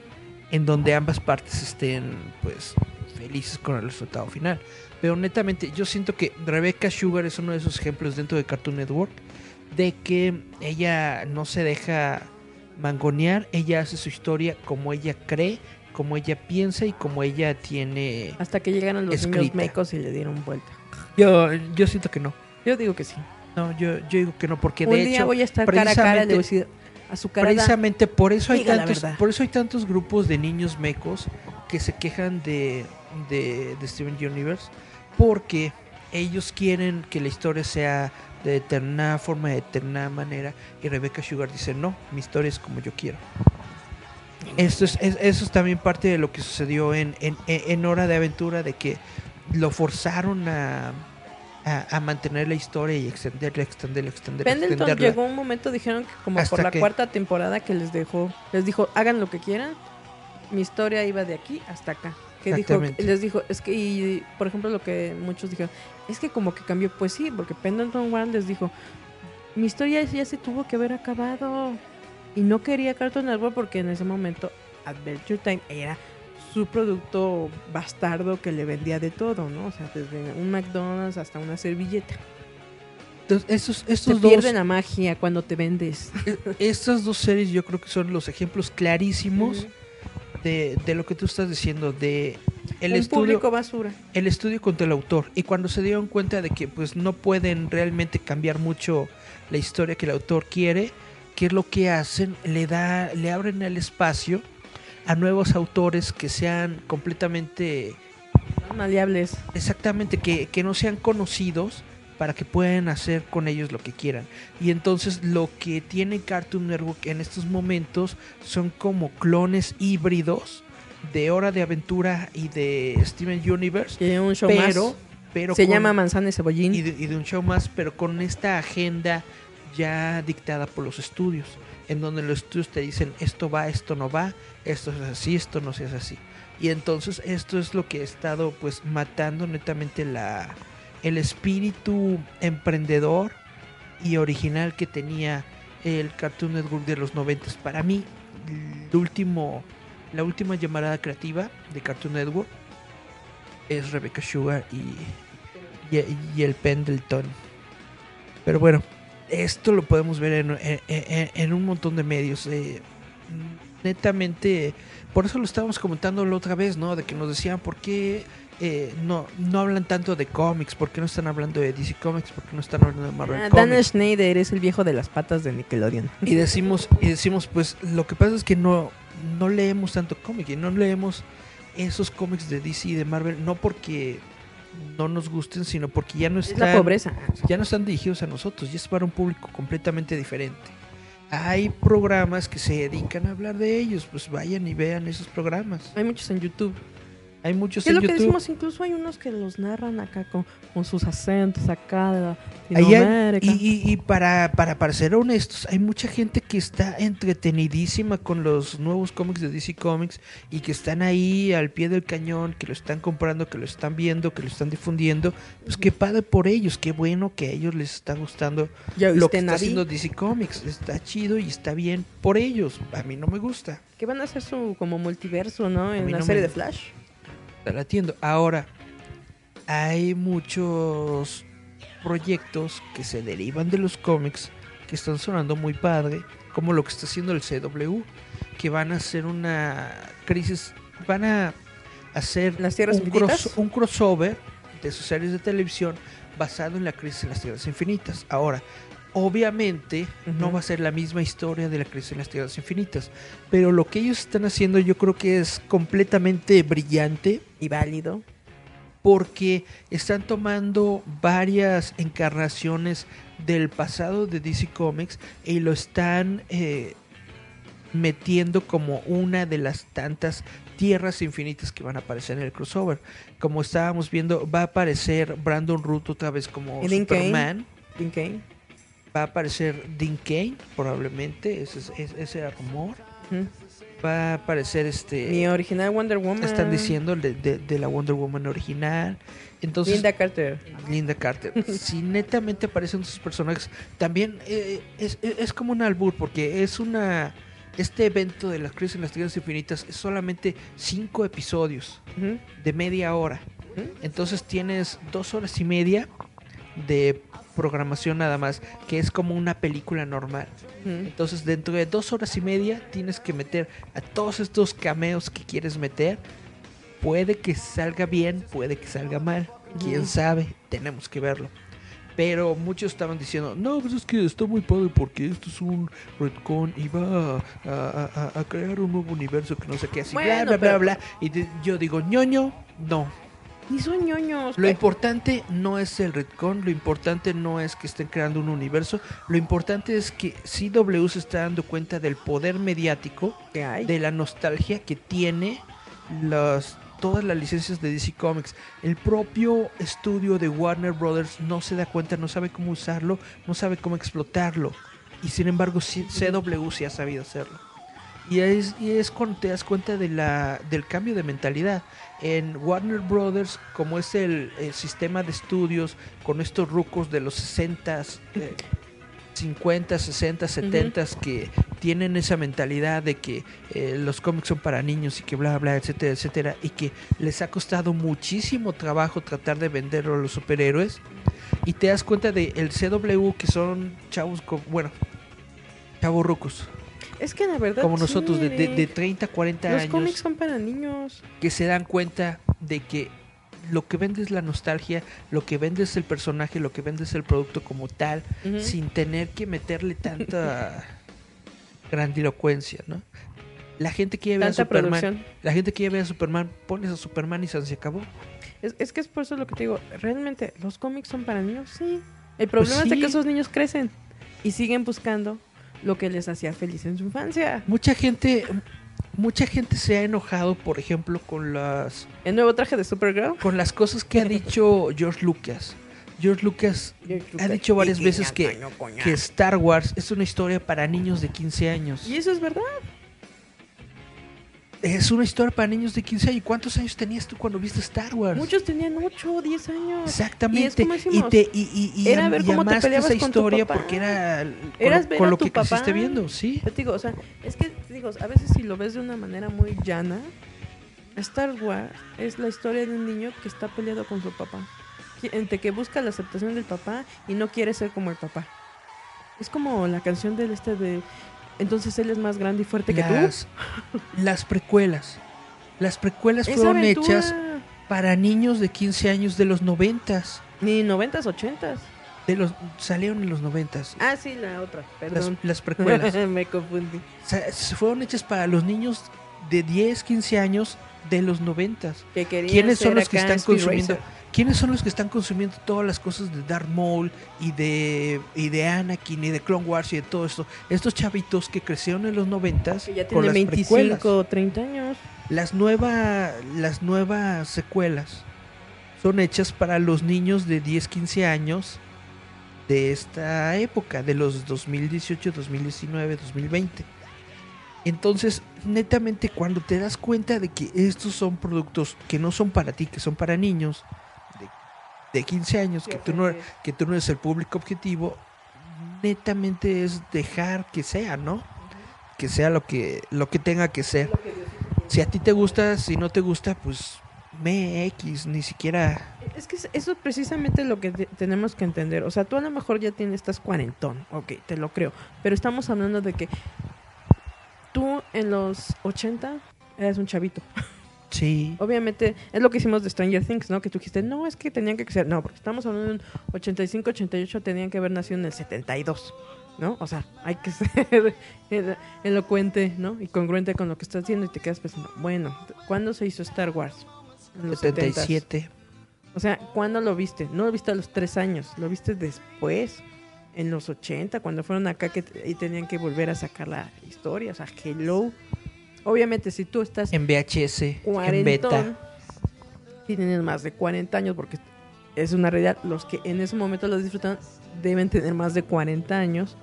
en donde ambas partes estén pues felices con el resultado final. Pero netamente yo siento que Rebecca Sugar es uno de esos ejemplos dentro de Cartoon Network de que ella no se deja mangonear, ella hace su historia como ella cree, como ella piensa y como ella tiene... Hasta que llegaron los niños Escrita. mecos y le dieron vuelta. Yo, yo siento que no. Yo digo que sí. No, yo, yo digo que no, porque Un de día hecho, voy a estar cara a cara y le voy a precisamente- decir a su cara. precisamente por eso hay tantos, por eso hay tantos grupos de niños mecos que se quejan de, de, de Steven Universe, porque ellos quieren que la historia sea de determinada forma, de determinada manera, y Rebecca Sugar dice, no, mi historia es como yo quiero. Esto es, es- eso es también parte de lo que sucedió en, en, en Hora de Aventura, de que lo forzaron a, a, a mantener la historia y extenderla, extenderla, extenderla. Pendleton extenderla. llegó un momento, dijeron que como Hasta por la que- cuarta temporada que les dejó, les dijo, hagan lo que quieran. Mi historia iba de aquí hasta acá. Que dijo, les dijo, es que, y por ejemplo, lo que muchos dijeron, es que como que cambió, pues sí, porque Pendleton One les dijo, mi historia ya se tuvo que haber acabado. Y no quería Cartoon Network porque en ese momento Adventure Time era su producto bastardo que le vendía de todo, ¿no? O sea, desde un McDonald's hasta una servilleta. Entonces, estos, estos dos, pierde la magia cuando te vendes. estas dos series yo creo que son los ejemplos clarísimos de, de lo que tú estás diciendo, de el estudio, público basura. el estudio contra el autor. Y cuando se dieron cuenta de que pues no pueden realmente cambiar mucho la historia que el autor quiere, ¿qué es lo que hacen? Le da, le abren el espacio a nuevos autores que sean completamente Maleables. Exactamente, que, que no sean conocidos para que puedan hacer con ellos lo que quieran. Y entonces lo que tiene Cartoon Network en estos momentos son como clones híbridos de Hora de Aventura y de Steven Universe, Tiene un show pero, más. pero Se con- llama Manzana y Cebollín. y de, y de un show más, pero con esta agenda ya dictada por los estudios, en donde los estudios te dicen esto va, esto no va, esto es así, esto no se hace así. Y entonces esto es lo que ha estado pues matando netamente la el espíritu emprendedor y original que tenía el Cartoon Network de los 90. Para mí, último, la última llamarada creativa de Cartoon Network es Rebecca Sugar y, y, y el Pendleton. Pero bueno, esto lo podemos ver en, en- en- en un montón de medios. eh, netamente, por eso lo estábamos comentando la otra vez, ¿no? De que nos decían por qué eh, no, no hablan tanto de cómics, por qué no están hablando de DC Comics, por qué no están hablando de Marvel Ah, Comics. Dan Schneider es el viejo de las patas de Nickelodeon. Y decimos, y decimos, pues lo que pasa es que no, no leemos tanto cómic y no leemos esos cómics de DC y de Marvel, no porque no nos gusten, sino porque ya no Es están, la pobreza. ya no están dirigidos a nosotros, ya es para un público completamente diferente. Hay programas que se dedican a hablar de ellos, pues vayan y vean esos programas. Hay muchos en YouTube. Hay muchos ¿Qué es en lo que YouTube. decimos? Incluso hay unos que los narran acá con, con sus acentos acá de hay- Latinoamérica. y, y- y para, para, para ser honestos, hay mucha gente que está entretenidísima con los nuevos cómics de DC Comics y que están ahí al pie del cañón, que lo están comprando, que lo están viendo, que lo están difundiendo. Pues qué padre por ellos, qué bueno que a ellos les está gustando ¿Ya lo que está haciendo DC Comics. Está chido y está bien por ellos. A mí no me gusta. Que van a hacer su como multiverso, ¿no? En la no serie me- de Flash. Está latiendo. Ahora, hay muchos proyectos que se derivan de los cómics que están sonando muy padre, como lo que está haciendo el CW, que van a hacer una crisis, van a hacer ¿Las Tierras un, cross- un crossover de sus series de televisión basado en la crisis en las Tierras Infinitas. Ahora, obviamente no va a ser la misma historia de la crisis en las Tierras Infinitas, pero lo que ellos están haciendo yo creo que es completamente brillante Y válido. porque están tomando varias encarnaciones del pasado de DC Comics y lo están eh, metiendo como una de las tantas tierras infinitas que van a aparecer en el crossover. Como estábamos viendo, va a aparecer Brandon Root otra vez como. Superman. Cain. Va a aparecer Dean Kane, probablemente, ese es, es- ese el rumor. Va a aparecer este... Mi original Wonder Woman. están diciendo de, de- de la Wonder Woman original. Entonces, Linda Carter. Linda Carter. si netamente aparecen sus personajes, también eh, es, es- como un albur, porque es una. Este evento de las crisis en las tierras infinitas es solamente cinco episodios de media hora. Entonces tienes dos horas y media de programación nada más, que es como una película normal. Entonces, dentro de dos horas y media tienes que meter a todos estos cameos que quieres meter. Puede que salga bien, puede que salga mal. Quién sabe, tenemos que verlo. Pero muchos estaban diciendo, no, pues es que está muy padre porque esto es un retcon y va a, a- a- a crear un nuevo universo que no sé qué, así, bla, Bueno, bla, bla, pero- bla. Y de- yo digo, ñoño, no. Ni son ñoños. Lo importante no es el retcon, lo importante no es que estén creando un universo, lo importante es que CW se está dando cuenta del poder mediático, que hay. de la nostalgia que tiene las todas las licencias de DC Comics. El propio estudio de Warner Brothers no se da cuenta, no sabe cómo usarlo, no sabe cómo explotarlo. Y sin embargo, CW sí ha sabido hacerlo. Y es, y es cuando te das cuenta de la, del cambio de mentalidad. En Warner Brothers, como es el, el sistema de estudios con estos rucos de los 60, eh, 50, 60, 70 que tienen esa mentalidad de que eh, los cómics son para niños y que bla, bla, etcétera, etcétera, y que les ha costado muchísimo trabajo tratar de venderlo a los superhéroes. Y te das cuenta de el CW que son chavos, bueno, chavos rucos, Es que la verdad. como sí, nosotros de, de, de Eric. 30, 40 Los años, cómics son para niños. que se dan cuenta de que lo que vende es la nostalgia, lo que vende es el personaje, lo que vende es el producto como tal, sin tener que meterle tanta grandilocuencia, ¿no? La gente quiere ver a Superman. producción. La gente quiere ver a Superman, pones a Superman y se acabó. Es, es que es por eso lo que te digo. ¿Realmente los cómics son para niños? Sí. El problema es de Pues que esos niños crecen y siguen buscando lo que les hacía feliz en su infancia. Mucha gente, mucha gente se ha enojado, por ejemplo, con las El nuevo traje de Supergirl. con las cosas que ha dicho George Lucas. George Lucas ha dicho varias veces que, que Star Wars es una historia para niños de 15 años. Y eso es verdad. Es una historia para niños de 15 años. ¿Y cuántos años tenías tú cuando viste Star Wars? Muchos tenían 8 o 10 años. Exactamente. Y es como y te y, y, y era ver cómo te peleabas esa con tu historia papá. porque era con, Eras lo- ver con a lo tu que papá. creciste viendo, sí. Yo te digo, o sea, es que digo, a veces si lo ves de una manera muy llana, Star Wars es la historia de un niño que está peleado con su papá. Entre que busca la aceptación del papá y no quiere ser como el papá. Es como la canción del este de entonces él es más grande y fuerte que tú. Las, las precuelas. Las precuelas Esa fueron aventura. hechas para niños de 15 años de los 90 Ni 90s, 80s. de los salieron en los 90 Ah, sí, la otra, las, perdón. las precuelas. Me confundí. Se fueron hechas para los niños de 10, 15 años de los 90 Que querían ¿Quiénes son los que están consumiendo? Racer. ¿Quiénes son los que están consumiendo todas las cosas de Darth Maul y de y de Anakin y de Clone Wars y de todo esto? Estos chavitos que crecieron en los 90 Que ya con tiene las precuelas. 25 o 30 años. Las nuevas las nuevas secuelas son hechas para los niños de 10, 15 años de esta época, de los 2018, 2019, 2020. Entonces, netamente, cuando te das cuenta de que estos son productos que no son para ti, que son para niños de, de 15 años, que tú, no, que tú no eres el público objetivo, netamente es dejar que sea, ¿no? Que sea lo que, lo que tenga que ser. Si a ti te gusta, si no te gusta, pues me X, ni siquiera... Es que es- eso es precisamente lo que te- tenemos que entender. O sea, tú a lo mejor ya tienes, estás cuarentón, ok, te lo creo. Pero estamos hablando de que tú en los 80 eras un chavito. Sí. Obviamente es lo que hicimos de Stranger Things, ¿no? Que tú dijiste, no, es que tenían que ser. No, porque estamos hablando de un 85, 88, tenían que haber nacido en el 72, ¿no? O sea, hay que ser elo- elocuente, ¿no? Y congruente con lo que estás haciendo y te quedas pensando, bueno, ¿cuándo se hizo Star Wars? En los 70s. 77. O sea, ¿cuándo lo viste? No lo viste a los tres años, lo viste después, en los 80, cuando fueron acá que y tenían que volver a sacar la historia. O sea, hello. Obviamente, si tú estás En VHS, en beta. si tienes más de 40 años, porque es una realidad, los que en ese momento lo disfrutan deben tener más de 40 años.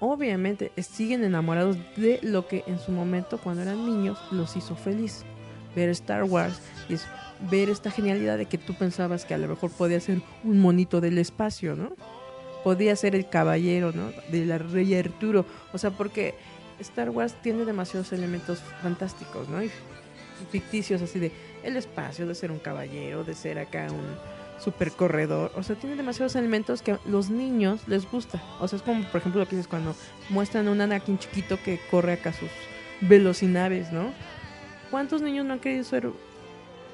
Obviamente, siguen enamorados de lo que en su momento, cuando eran niños, los hizo feliz. Ver Star Wars y es ver esta genialidad de que tú pensabas que a lo mejor podía ser un monito del espacio, ¿no? Podía ser el caballero, ¿no? De la rey Arturo. O sea, porque Star Wars tiene demasiados elementos fantásticos, ¿no? Y ficticios así de el espacio, de ser un caballero, de ser acá un super corredor. O sea, tiene demasiados elementos que a los niños les gusta. O sea, es como, por ejemplo, lo que dices cuando muestran a un Anakin chiquito que corre acá sus velocinaves, ¿no? ¿Cuántos niños no han querido ser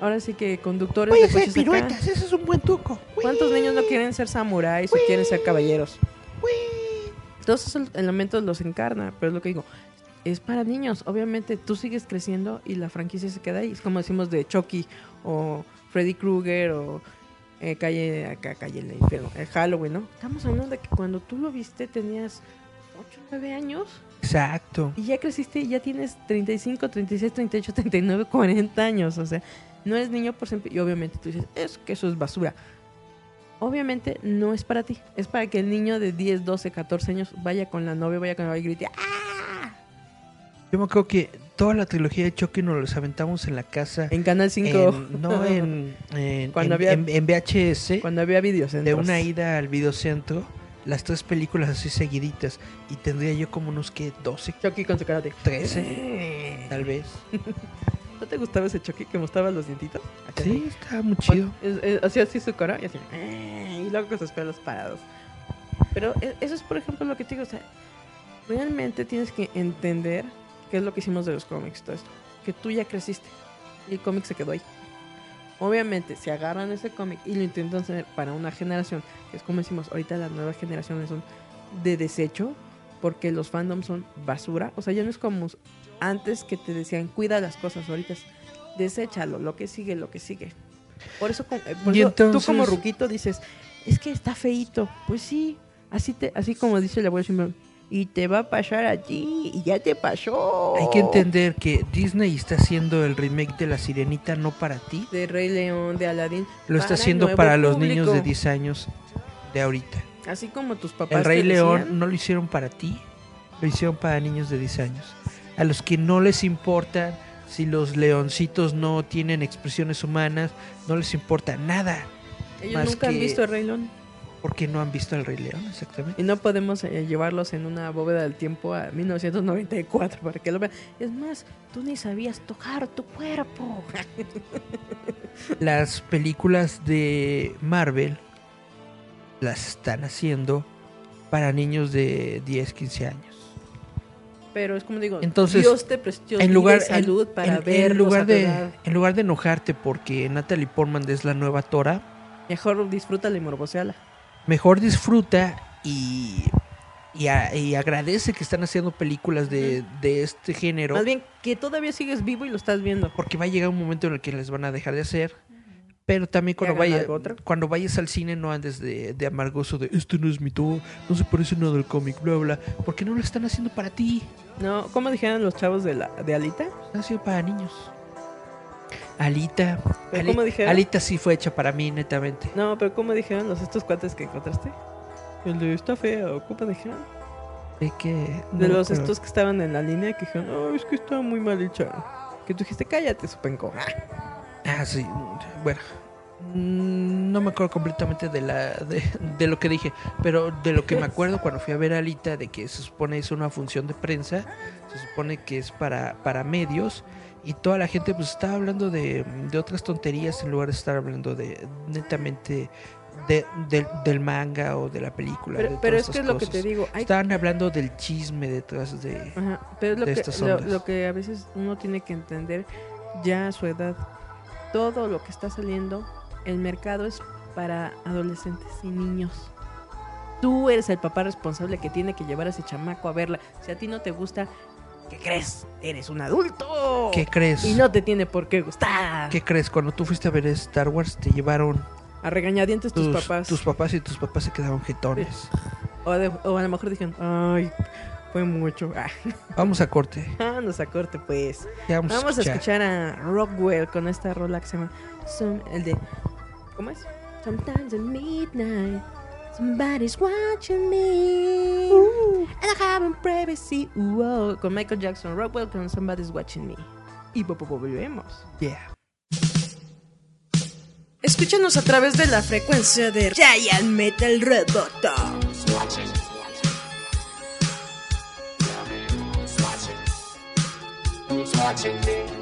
ahora sí que conductores Voy de acá? piruetas, ese es un buen truco. ¿Cuántos niños no quieren ser samuráis o quieren ser caballeros? Todos esos elementos los encarna, pero es lo que digo. Es para niños. Obviamente tú sigues creciendo y la franquicia se queda ahí. Es como decimos de Chucky o Freddy Krueger o eh, calle acá, calle en el infierno, eh, Halloween, ¿no? Estamos hablando de que cuando tú lo viste tenías 8, 9 años Exacto. y ya creciste y ya tienes 35, 36, 38, 39, 40 años. O sea, no eres niño por siempre. Y obviamente tú dices, es que eso es basura. Obviamente no es para ti. Es para que el niño de 10, 12, 14 años vaya con la novia, vaya con la novia y grite, ¡ah! Yo me acuerdo que toda la trilogía de Chucky nos los aventamos en la casa. En Canal 5. en- no, en, en, Cuando había- en- VHS. Cuando había videos. de una ida al videocentro, las tres películas así seguiditas. Y tendría yo como unos que 12, Chucky con su karate. 13, tal vez. ¿No te gustaba ese Chucky que mostraba los dientitos? Acá Sí, estaba muy chido. Hacía así su cara y así. "Eh", Y luego con sus pelos parados. Pero e- eso es, por ejemplo, lo que te digo. O sea, realmente tienes que entender qué es lo que hicimos de los cómics, todo esto. Que tú ya creciste. Y el cómic se quedó ahí. Obviamente, si agarran ese cómic y lo intentan hacer para una generación, que es como decimos, ahorita las nuevas generaciones son de desecho, porque los fandoms son basura. O sea, ya no es como antes que te decían, cuida las cosas, ahorita es, deséchalo, lo que sigue, lo que sigue. Por eso, eh, por tú como ruquito dices, es que está feito. Pues sí, así, te, así como dice el abuelo Simón, y te va a pasar a ti, y ya te pasó. Hay que entender que Disney está haciendo el remake de La Sirenita no para ti, De Rey León, de Aladdin. lo está haciendo para los público. niños de 10 años de ahorita. Así como tus papás. El Rey León decían, no lo hicieron para ti, lo hicieron para niños de 10 años. A los que no les importa si los leoncitos no tienen expresiones humanas, no les importa nada, Ellos nunca han visto el Rey León. porque no han visto al Rey León, exactamente. Y no podemos eh, llevarlos en una bóveda del tiempo a 1994 para que lo vean. Es más, tú ni sabías tocar tu cuerpo. Las películas de Marvel las están haciendo para niños de 10, 15 años. Pero es como digo, Entonces, Dios te prestó en lugar, salud en- para en- ver en lugar de en lugar de enojarte porque Natalie Portman es la nueva Tora, Mejor disfrútala y morboseala. mejor disfruta y y, a- y agradece que están haciendo películas de, de este género Más bien, que todavía sigues vivo y lo estás viendo. porque va a llegar un momento en el que les van a dejar de hacer pero también cuando vaya, cuando vayas al cine no andes de, de amargoso de este no es mi todo, no se parece nada al cómic, bla bla, porque no lo están haciendo para ti, No, ¿cómo dijeron los chavos de, la, de Alita? están haciendo para niños. Alita, ¿Pero Ali- cómo dijeron? Alita sí fue hecha para mí, netamente. No, pero ¿cómo dijeron los estos cuates que encontraste? El de está feo, ¿cómo dijeron? De que De no los recuerdo. estos que estaban en la línea que dijeron, oh, es que está muy mal hecha. Que tú dijiste, cállate, su penco. Ah, sí. Bueno, mm, no me acuerdo completamente de la de, de lo que dije, pero de lo que me acuerdo cuando fui a ver a Alita de que se supone es una función de prensa, se supone que es para para medios y toda la gente pues estaba hablando de, de otras tonterías en lugar de estar hablando de netamente de, del- del manga o de la película. de Pero, es que es lo que te digo. Hay Estaban hablando del chisme detrás de... Ajá, pero es lo de que, estas lo, ondas. lo que a veces uno tiene que entender ya a su edad. Todo lo que está saliendo, el mercado es para adolescentes y niños. Tú eres el papá responsable que tiene que llevar a ese chamaco a verla. Si a ti no te gusta, ¿qué crees? Eres un adulto. ¿Qué crees? Y no te tiene por qué gustar. ¿Qué crees? Cuando tú fuiste a ver Star Wars te llevaron A regañadientes tus, tus, papás. tus papás y tus papás se quedaron jetones. O, de- o a lo mejor dijeron, ay, fue mucho. Ah, Vamos a corte. vámonos a corte, pues. Ya vamos, Vamos a escuchar. a Rockwell con esta rola que se llama Some- el de ¿Cómo es? Sometimes at midnight somebody's watching me and I have privacy Whoa, con Michael Jackson Rockwell con Somebody's Watching Me. Y volvemos. Yeah. Escúchanos a través de la frecuencia de Giant Metal Roboto. 抓紧你。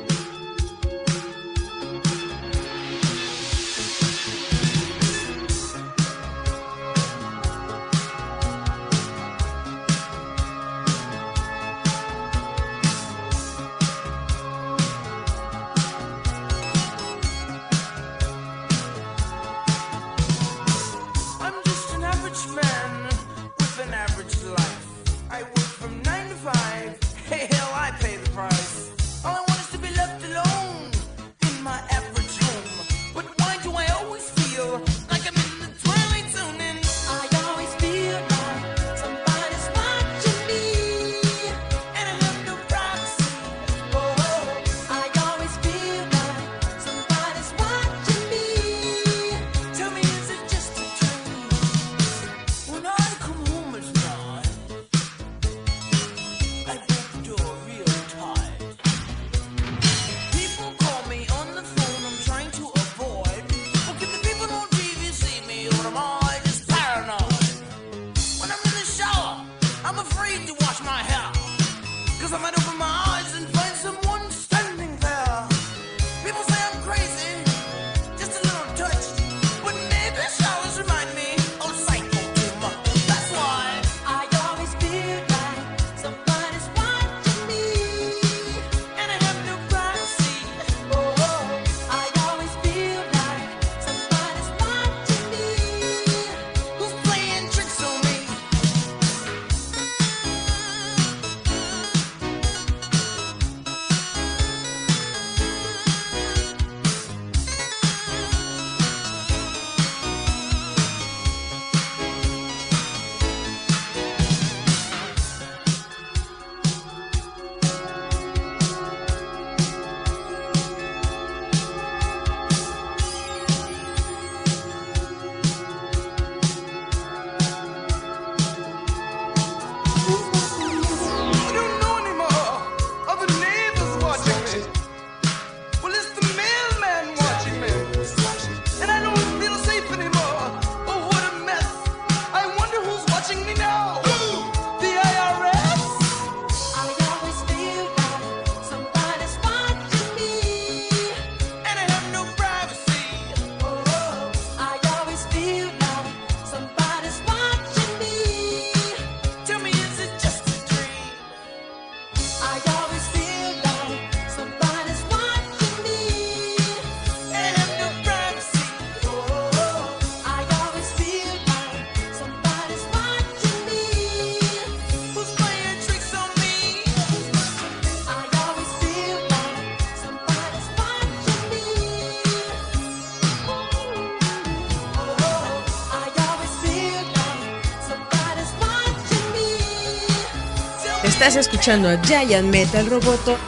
Estás escuchando a Giant Metal Roboto.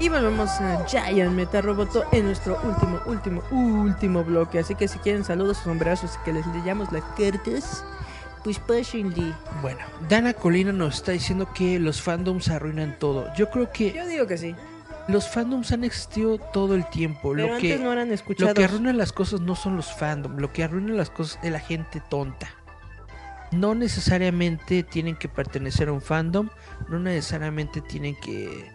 Y volvemos a Giant Metal Roboto en nuestro último, último, último bloque. Así que si quieren saludos sombrerazos y que les leyamos las cartas, pues pásenle. Bueno, Dana Colina nos está diciendo que los fandoms arruinan todo. Yo creo que Yo digo que sí. Los fandoms han existido todo el tiempo. Pero lo que, antes no eran lo escuchados. que arruina las cosas no son los fandoms, lo que arruina las cosas es la gente tonta. No necesariamente tienen que pertenecer a un fandom, no necesariamente tienen que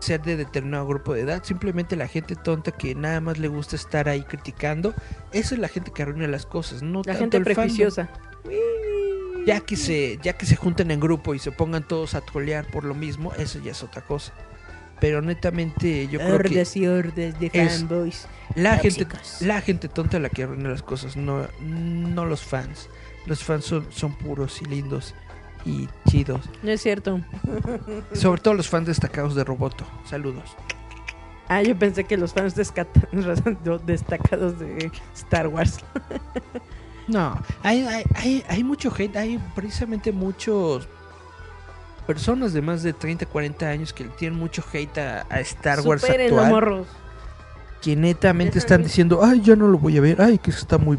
ser de determinado grupo de edad, simplemente la gente tonta que nada más le gusta estar ahí criticando, esa es la gente que arruina las cosas, no La tanto gente el fandom. Ya que se, ya que se junten en grupo y se pongan todos a trolear por lo mismo, eso ya es otra cosa. Pero netamente yo creo que Hordas y hordas de es- fanboys. la gente, la gente tonta la que arruina las cosas, no, no los fans. Los fans son, son puros y lindos y chidos. No es cierto. Sobre todo los fans destacados de Roboto. Saludos. Ah, yo pensé que los fans destacados de Star Wars. No, hay, hay, hay, hay mucho hate, hay precisamente muchos personas de más de 30, 40 años que le tienen mucho hate a, a Star Wars actual. morros. que netamente están diciendo, ay, ya no lo voy a ver, ay, que está muy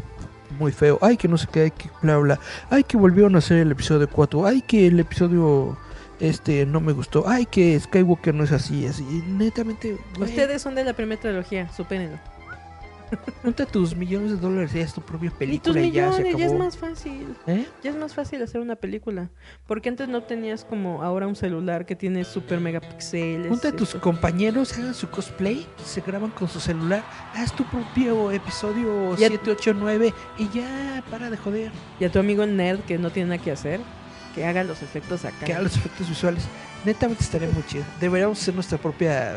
muy feo, ay, que no sé qué, ay, que bla bla, ay, que volvieron a hacer el episodio 4, ay, que el episodio este no me gustó, ay, que Skywalker no es así, así, netamente, Ustedes son de la primera trilogía, supérenlo. Junta tus millones de dólares y haz tu propia Y tus película y, ya se millones, ya es acabó. más fácil. ¿Eh? Ya es más fácil hacer una película. Porque antes no tenías como ahora un celular que tiene super megapíxeles. Junta a tus esto. compañeros, hagan su cosplay, se graban con su celular, haz tu propio episodio Ya- 7, 8, 9 y ya, para de joder. Y a tu amigo nerd que no tiene nada que hacer, que haga los efectos acá. que haga los efectos visuales. Netamente estaría muy chido. Deberíamos hacer nuestra propia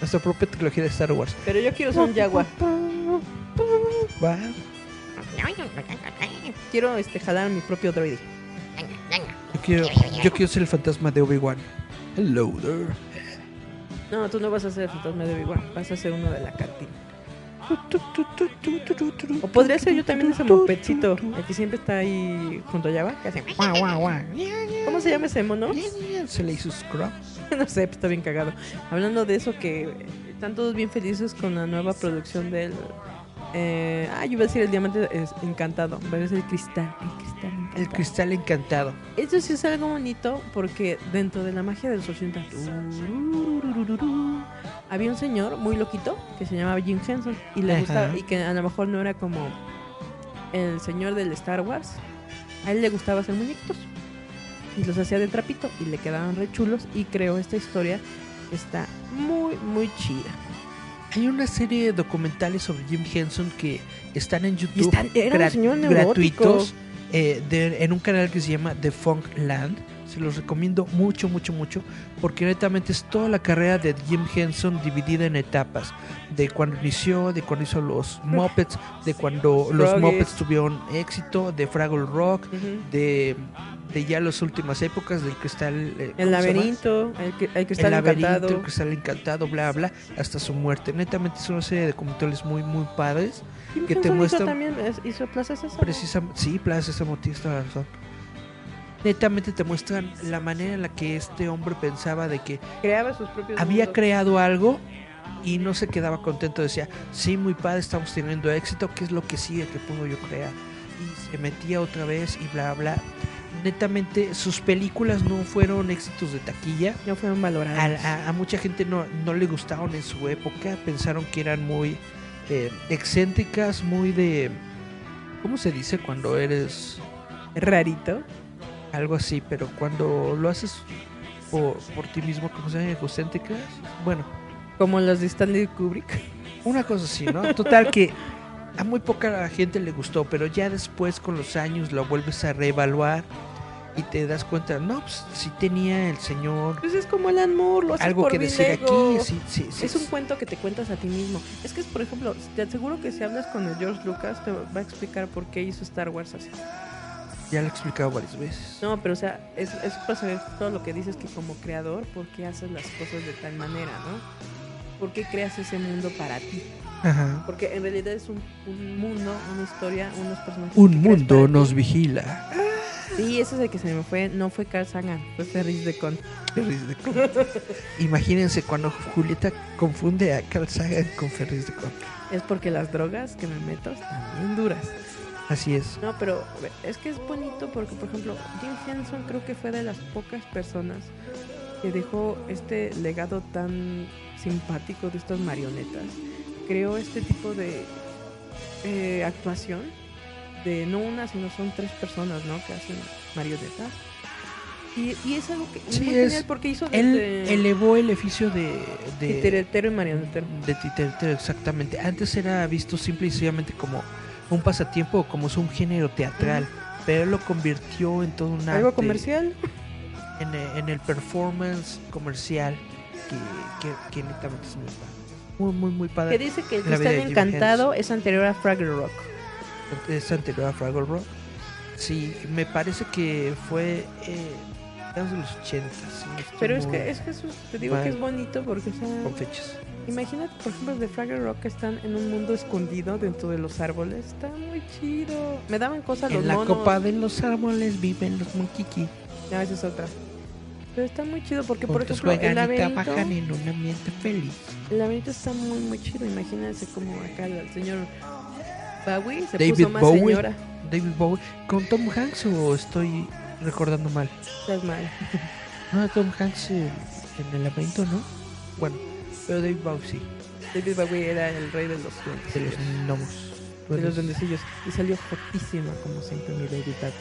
nuestra propia trilogía de Star Wars. Pero yo quiero ser un Jaguar. Va. Quiero este, jalar mi propio droide. Yo quiero, yo quiero ser el fantasma de Obi-Wan. Hello there. No, tú no vas a ser el fantasma de Obi-Wan, vas a ser uno de la cantina. O podría ser yo también ese mopedcito, el que siempre está ahí junto a Java, que hace guau, guau, guau. ¿Cómo se llama ese mono? Se le hizo scrub. no sé, está bien cagado. Hablando de eso, que están todos bien felices con la nueva producción del... Eh, ah, yo iba a decir el diamante es encantado, pero es el cristal. El cristal encantado. El cristal encantado. Eso sí es algo bonito porque dentro de la magia de los 80 turururururu, había un señor muy loquito que se llamaba Jim Henson y le Ajá. gustaba y que a lo mejor no era como el señor del Star Wars. A él le gustaba hacer muñequitos y los hacía de trapito y le quedaban re chulos y creó esta historia está muy muy chida. Hay una serie de documentales sobre Jim Henson que están en YouTube están- gratuitos eh, de- en un canal que se llama The Funk Land. Se los recomiendo mucho, mucho, mucho, porque netamente es toda la carrera de Jim Henson dividida en etapas. De cuando inició, de cuando hizo los Muppets, de cuando los Froggies. Muppets tuvieron éxito, de Fraggle Rock, Ujú. de, de ya las últimas épocas del cristal. eh, ¿cómo El laberinto, el, el cristal el laberinto, encantado. el cristal encantado, bla, bla, hasta su muerte. Netamente es una serie de documentales muy, muy padres. Jim que te Henson hizo muestran- también es- hizo Plaza Sésamo. Precisamente, sí, Plaza Sésamo, tienes toda la razón. Netamente te muestran la manera en la que este hombre pensaba de que creaba sus propios había mundos. creado algo y no se quedaba contento. Decía, sí, muy padre, estamos teniendo éxito, ¿qué es lo que sigue que puedo yo crear? Y se metía otra vez y bla, bla. Netamente, sus películas no fueron éxitos de taquilla. no fueron valoradas. A, a- a mucha gente no, no le gustaron en su época, pensaron que eran muy eh, excéntricas, muy de... ¿Cómo se dice cuando eres Rarito. Algo así? Pero cuando lo haces por, por ti mismo, ¿cómo se llama? Egocéntricas. Bueno, Como los de Stanley Kubrick. una cosa así, ¿no? Total que a muy poca gente le gustó, pero ya después con los años lo vuelves a reevaluar y te das cuenta, no, pues sí tenía el señor Pues es como Alan Moore, lo haces algo por que decir aquí. Sí, sí, sí, Es un cuento que te cuentas a ti mismo. Es que, es, por ejemplo, te aseguro que si hablas con el George Lucas, te va a explicar por qué hizo Star Wars así. Ya lo he explicado varias veces. No, pero o sea, es, es para saber todo lo que dices que como creador, ¿por qué haces las cosas de tal manera, no? ¿Por qué creas ese mundo para ti? Ajá. Porque en realidad es un, un mundo, una historia, unos personajes. Un mundo ti. nos vigila. Sí, ese es el que se me fue. No fue Carl Sagan, fue Ferris de Con. Ferris de Con. Imagínense cuando Julieta confunde a Carl Sagan con Ferris de Con. Es porque las drogas que me meto están bien duras. Así es. No, pero ver, es que es bonito porque, por ejemplo, Jim Henson creo que fue de las pocas personas que dejó este legado tan simpático de estas marionetas. Creó este tipo de eh, actuación de no una, sino son tres personas, ¿no? Que hacen marionetas. Y, y es algo que Sí, muy es- genial porque hizo Él desde elevó el oficio de... de titeretero y marionetero. de titeretero, exactamente. Antes era visto simple y sencillamente como un pasatiempo, como es un género teatral. Pero él lo convirtió en todo un Algo arte, comercial. En, el- en el performance comercial que, que, que netamente es muy padre. Muy, muy, muy padre. Que dice que el Cristal Encantado es anterior a Fraggle Rock. Es anterior a Fraggle Rock. Sí, me parece que fue eh, de los 80. si no estoy Pero es que es que eso, te digo mal que es bonito porque o sea, con fechas. imagínate por ejemplo de Fraggle Rock que están en un mundo escondido dentro de los árboles, está muy chido. Me daban cosas los En la monos. copa de los árboles viven los monquiqui. No, esa es otra. Pero está muy chido porque por Juntos ejemplo el laberinto, trabajan en un ambiente feliz. el laberinto está muy muy chido. Imagínense como acá el señor Bowie se David puso más Bowie. señora. David Bowie. ¿Con Tom Hanks o estoy recordando mal? Estás mal. No, Tom Hanks eh, en el laberinto, ¿no? Bueno, pero David Bowie sí. David Bowie era el rey de los duendes. De los gnomos. de los duendecillos. Y salió jotísima como siempre mi David Bowie.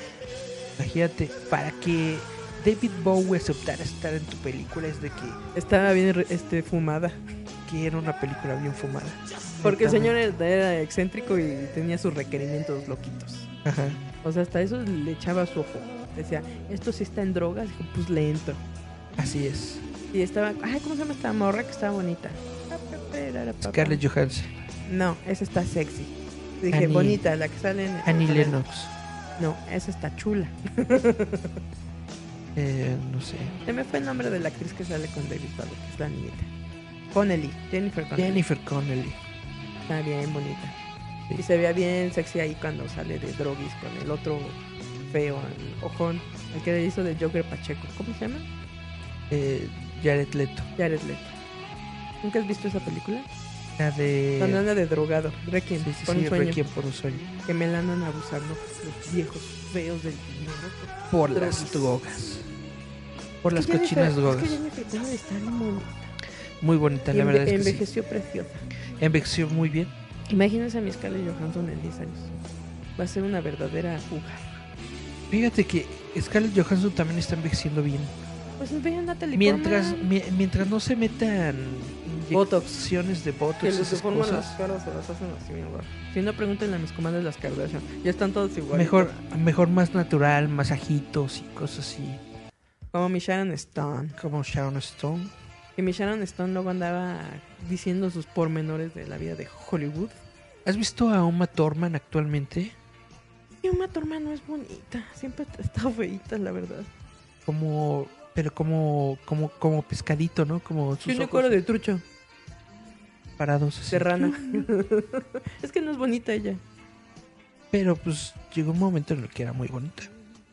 Imagínate, para que David Bowie aceptara estar en tu película es de que, Estaba bien este, fumada. que era una película bien fumada. Porque el señor era excéntrico y tenía sus requerimientos loquitos. Ajá. O sea, hasta eso le echaba su ojo. Decía, esto sí está en drogas. Dijo, pues le entro. Así es. Y estaba, ay, ¿cómo se llama esta morra que estaba bonita? Scarlett Johansson. No, esa está sexy. Dije, Annie- bonita, la que sale en... Annie en- Lennox. No, esa está chula. Eh, no sé. Se me fue el nombre de la actriz que sale con David Bowie, que es la niñita. Connelly, Jennifer Connelly. Jennifer Connelly. Está bien bonita. Sí. Y se veía bien sexy ahí cuando sale de Droguis con el otro feo, el ojón, el que le hizo de Joker Pacheco. ¿Cómo se llama? Eh, Jared Leto. Jared Leto. ¿Nunca has visto esa película? La de. Cuando anda de drogado, Requiem, Sí, sí, por sí, un sueño. Requiem por un sueño. Que me la andan abusando los viejos feos del dinero. Por Drogas. las drogas. Por las Es cochinas Es drogas. que Jennifer Connelly está bien bonita. Muy bonita, la verdad es que sí. envejeció preciosa. Envejeció muy bien. Imagínense a mi Scarlett Johansson en 10 años. Va a ser una verdadera fuga. Fíjate que Scarlett Johansson también está envejeciendo bien. Pues vean Natalie Mientras, mi- mientras no se metan Botox. inyecciones de Botox, Que les esas deforman las cosas, caras, se las hacen así bien raras. Si no, pregúntenle a mis comadres las Kardashian. Ya están todos iguales. mejor, mejor más natural, masajitos y cosas así. Como mi Sharon Stone. Como Sharon Stone. Que mi Sharon Stone luego andaba diciendo sus pormenores de la vida de Hollywood. ¿Has visto a Uma Thurman actualmente? Y Uma Thurman no es bonita. Siempre estado feita, la verdad. Como, pero como, como, como pescadito, ¿no? Como sus Tiene ojos de trucha, parados. así. de rana. es que no es bonita ella. Pero pues llegó un momento en el que era muy bonita.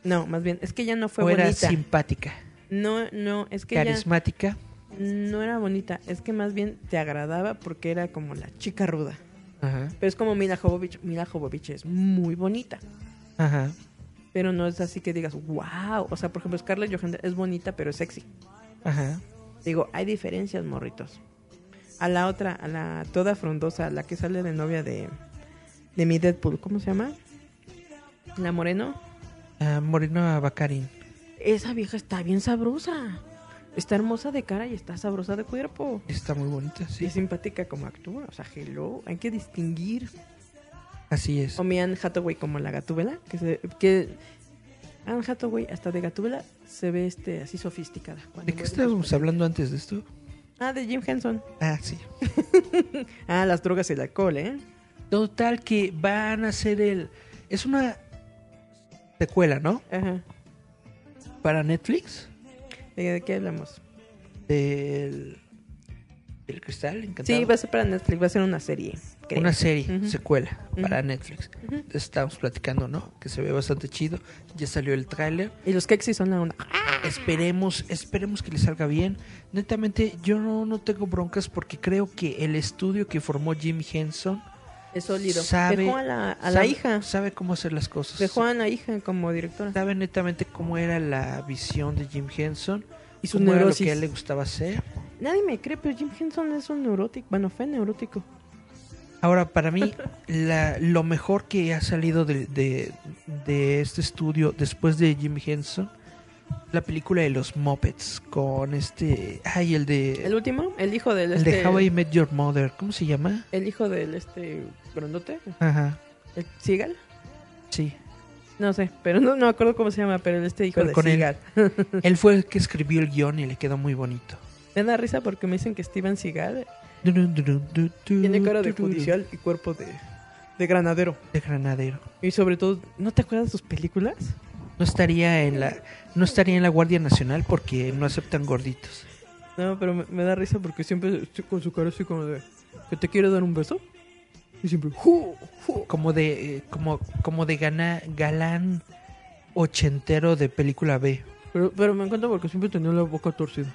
No, más bien, es que ella no fue o era bonita. simpática, No, no, es que ella carismática. no era bonita. Es que más bien te agradaba porque era como la chica ruda. Ajá, Pero es como Mila Jovovich. Mila Jovovich es muy bonita. ajá. Pero no es así que digas, wow. O sea, por ejemplo, Scarlett Johansson es bonita, pero es sexy. Ajá. Digo, hay diferencias, morritos. A la otra, a la toda frondosa, la que sale de novia de, de mi Deadpool, ¿cómo se llama? La Moreno. Ah, Moreno Bacarin. Esa vieja está bien sabrosa. Está hermosa de cara y está sabrosa de cuerpo. Está muy bonita, Y sí. es simpática como actúa. O sea, hello. Hay que distinguir. Así es. O mi Anne Hathaway como la gatúbela. Que, se, que Anne Hathaway hasta de gatúbela se ve este así sofisticada. ¿De qué estábamos hablando antes de esto? Ah, de Jim Henson. Ah, sí. Ah, las drogas y el alcohol, ¿eh? Total que van a ser el... Es una secuela, ¿no? Ajá. Para Netflix. ¿De, de qué hablamos? Del... Del cristal encantado. Sí, va a ser para Netflix, va a ser una serie. creo. una serie, secuela para. Netflix. Entonces estábamos platicando, ¿no? Que se ve bastante chido. Ya salió el tráiler. Y los Kexis son la onda. Esperemos, esperemos que le salga bien. Netamente, yo no, no tengo broncas porque creo que el estudio que formó Jim Henson Es sólido. sabe, Dejó a la, a la sabe- hija. sabe cómo hacer las cosas. Dejó a la hija como directora. sabe netamente cómo era la visión de Jim Henson Y su cómo era lo neurosis. que a él le gustaba hacer. Nadie me cree, pero Jim Henson es un neurótico. Bueno, fue neurótico. Ahora, para mí, la- lo mejor que ha salido de, de- de este estudio después de Jim Henson, la película de los Muppets con este, ay, el de, El último, el hijo del el este. de How I Met Your Mother, ¿cómo se llama? El hijo del este grandote. Ajá, El Seagal. sí. No sé, pero no, no me acuerdo cómo se llama, pero el este hijo Pero de con él. Seagal. Él fue el que escribió el guion y le quedó muy bonito. Me da risa porque me dicen que Steven Seagal tiene Tiene cara de judicial y cuerpo de, de granadero. De granadero. Y sobre todo, ¿no te acuerdas de sus películas? No estaría en la, no estaría en la Guardia Nacional porque no aceptan gorditos. No, pero me, me da risa porque siempre estoy con su cara así como de que te quiere dar un beso. Y siempre, ¡ju! ¡ju! como de eh, como como de gana, galán ochentero de película B Pero, pero me encanta porque siempre tenía la boca torcida.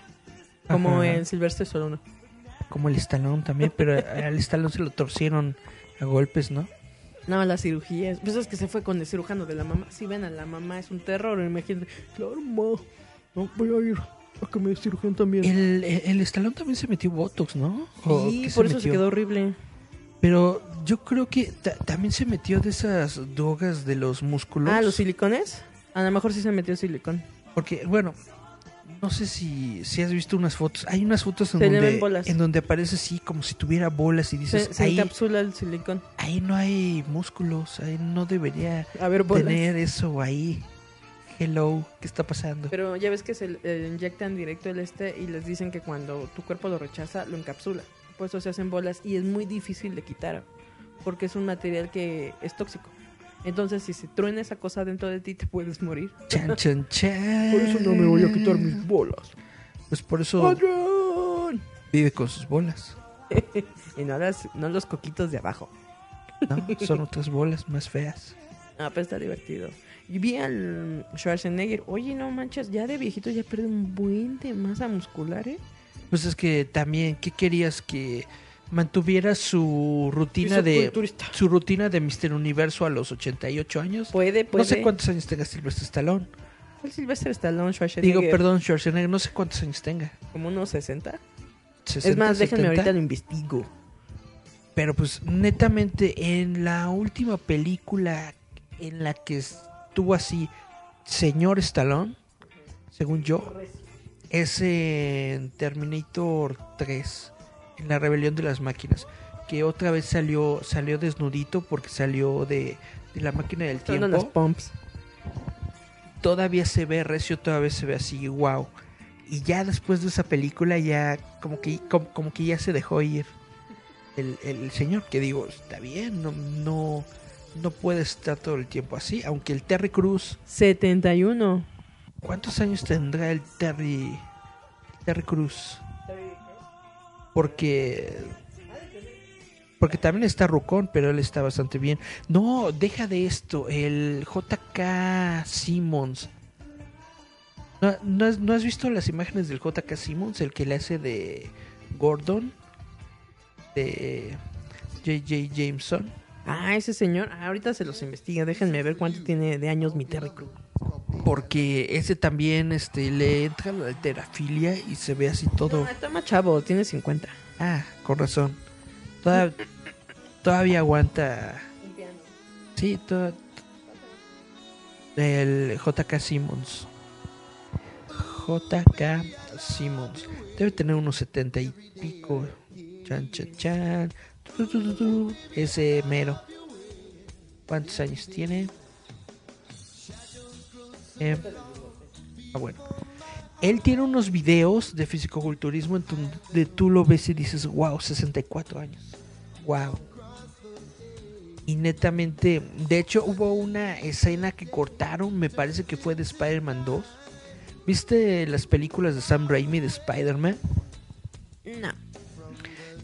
Como Ajá. en Silvestre Stallone. como el Stallone también pero al Stallone se lo torcieron a golpes no No, las cirugías. Pues es que se fue con el cirujano de la mamá. Si ven a la mamá, es un terror. Imagínate, claro, ma, no voy a ir a que me cirugien también. el, el, el Stallone también se metió botox no ¿O Sí, por eso se quedó horrible. pero yo creo que ta- también se metió de esas drogas de los músculos Ah, los silicones. A lo mejor sí se metió silicón. porque bueno no sé si, si has visto unas fotos hay unas fotos en Se donde en donde aparece así como si tuviera bolas y dices Se, se ahí encapsula el silicón. ahí no hay músculos ahí no debería ver, tener eso ahí. Hello, ¿qué está pasando? Pero ya ves que se eh, inyectan directo el este y les dicen que cuando tu cuerpo lo rechaza, lo encapsula. Por eso se hacen bolas y es muy difícil de quitar. Porque es un material que es tóxico. Entonces, si se truena esa cosa dentro de ti, te puedes morir. Chan, chan, chan. Por eso no me voy a quitar mis bolas. Pues por eso ¡Adrián! vive con sus bolas. Y no, las, no los coquitos de abajo. ¿no? Son otras bolas más feas. Ah, pero está divertido. Y vi al Schwarzenegger. Oye, no manches, ya de viejito ya pierde un buen de masa muscular, ¿eh? Pues es que también, ¿qué querías que mantuviera su rutina de su rutina de Mister Universo a los 88 años? Puede, puede. No sé cuántos años tenga Silvestre Stallone. ¿Cuál Sylvester Stallone, Schwarzenegger? Digo, perdón, Schwarzenegger, no sé cuántos años tenga. Como unos 60. 60, es más, déjenme 70. ahorita lo investigo. Pero pues netamente en la última película en la que estuvo así señor Stallone, según yo, es en Terminator 3, en la rebelión de las máquinas, que otra vez salió salió desnudito porque salió de, de la máquina del Son las tiempo. pumps. Todavía se ve recio, todavía se ve así, wow. Y ya después de esa película ya como que como, como que ya se dejó ir el, el señor, que digo, está bien, no, no, no puede estar todo el tiempo así, aunque el Terry Cruz, 71. ¿cuántos años tendrá el Terry, Terry Cruz? Porque porque también está Rucón, pero él está bastante bien. No, deja de esto, el JK Simmons. ¿No, no has, no has visto las imágenes del JK Simmons, el que le hace de Gordon? De JJ Jameson. Ah, ese señor. Ah, ahorita se los investiga. Déjenme ver cuánto tiene de años mi Terry Crew. Porque ese también este, le entra la alterafilia y se ve así todo. No, está más chavo, tiene 50. Ah, con razón. Toda- todavía aguanta. Sí, to- el JK Simmons. JK Simmons. Debe tener unos setenta y pico. Chan, chan, chan. Ese mero. ¿Cuántos años tiene? Eh, ah, bueno. Él tiene unos videos de fisicoculturismo en donde tú lo ves y dices, wow, 64 años. Wow. Y netamente, de hecho hubo una escena que cortaron, me parece que fue de Spider-Man 2. ¿Viste las películas de Sam Raimi de Spider-Man? No.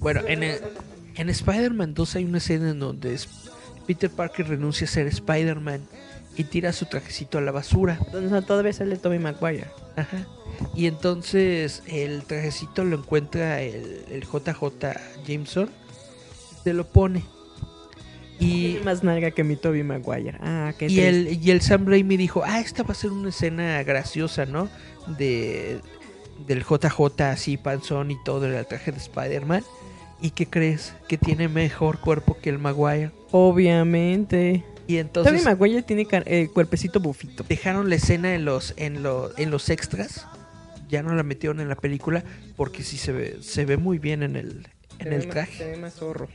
Bueno, en el, En Spider-Man 2 hay una escena en donde Peter Parker renuncia a ser Spider-Man y tira su trajecito a la basura. Sea, todavía sale Tobey Maguire. Ajá. Y entonces el trajecito lo encuentra el, el JJ Jameson. Se lo pone. Y, más nalga que mi Tobey Maguire. Ah, qué y, el, y el Sam Raimi dijo, ah, esta va a ser una escena graciosa, ¿no? De, del JJ así, panzón y todo, el traje de Spider-Man. ¿Y qué crees? Que tiene mejor cuerpo que el Maguire. Obviamente. Y Tobey entonces Maguire tiene eh, cuerpecito bufito. dejaron la escena en los, en, lo- en los extras. Ya no la metieron en la película porque sí se ve, se ve muy bien en el, en el traje. Se ve más zorro.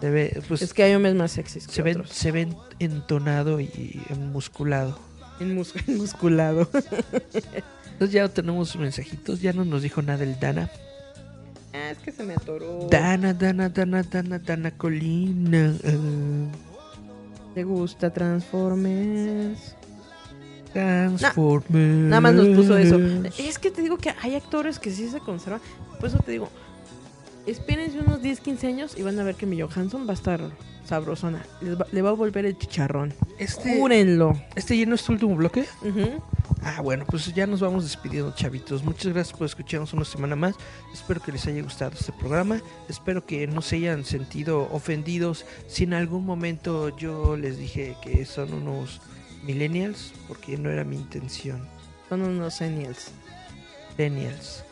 Se ve, pues, Es que hay hombres más sexys. que se, ve, otros. se ve entonado y musculado. En mus- musculado. Entonces ya no tenemos mensajitos, ya no nos dijo nada el Dana. ah, es que se me atoró. Dana, Dana, Dana, Dana, Dana Colina. eh, ¿Te gusta Transformers? Transformers. Nada más nos puso eso. Es que te digo que hay actores que sí se conservan. Por eso te digo, espérense unos 10, 15 años y van a ver que mi Johansson va a estar sabrosona. Va- le va a volver el chicharrón. Este, Júrenlo. ¿Este ya no es tu último bloque? Ujú. Ah, bueno, pues ya nos vamos despidiendo, chavitos. Muchas gracias por escucharnos una semana más. Espero que les haya gustado este programa. Espero que no se hayan sentido ofendidos si en algún momento yo les dije que son unos millennials, porque no era mi intención. Son unos senials. Millennials.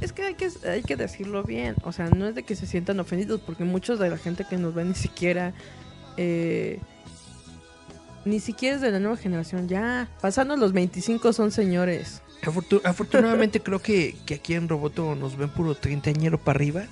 Es que hay, que hay que decirlo bien. O sea, no es de que se sientan ofendidos, porque muchos de la gente que nos ve ni siquiera. eh, ni siquiera es de la nueva generación. Ya, pasando los 25 son señores. Afortu- afortunadamente creo que, que aquí en Roboto nos ven puro treintañero para arriba.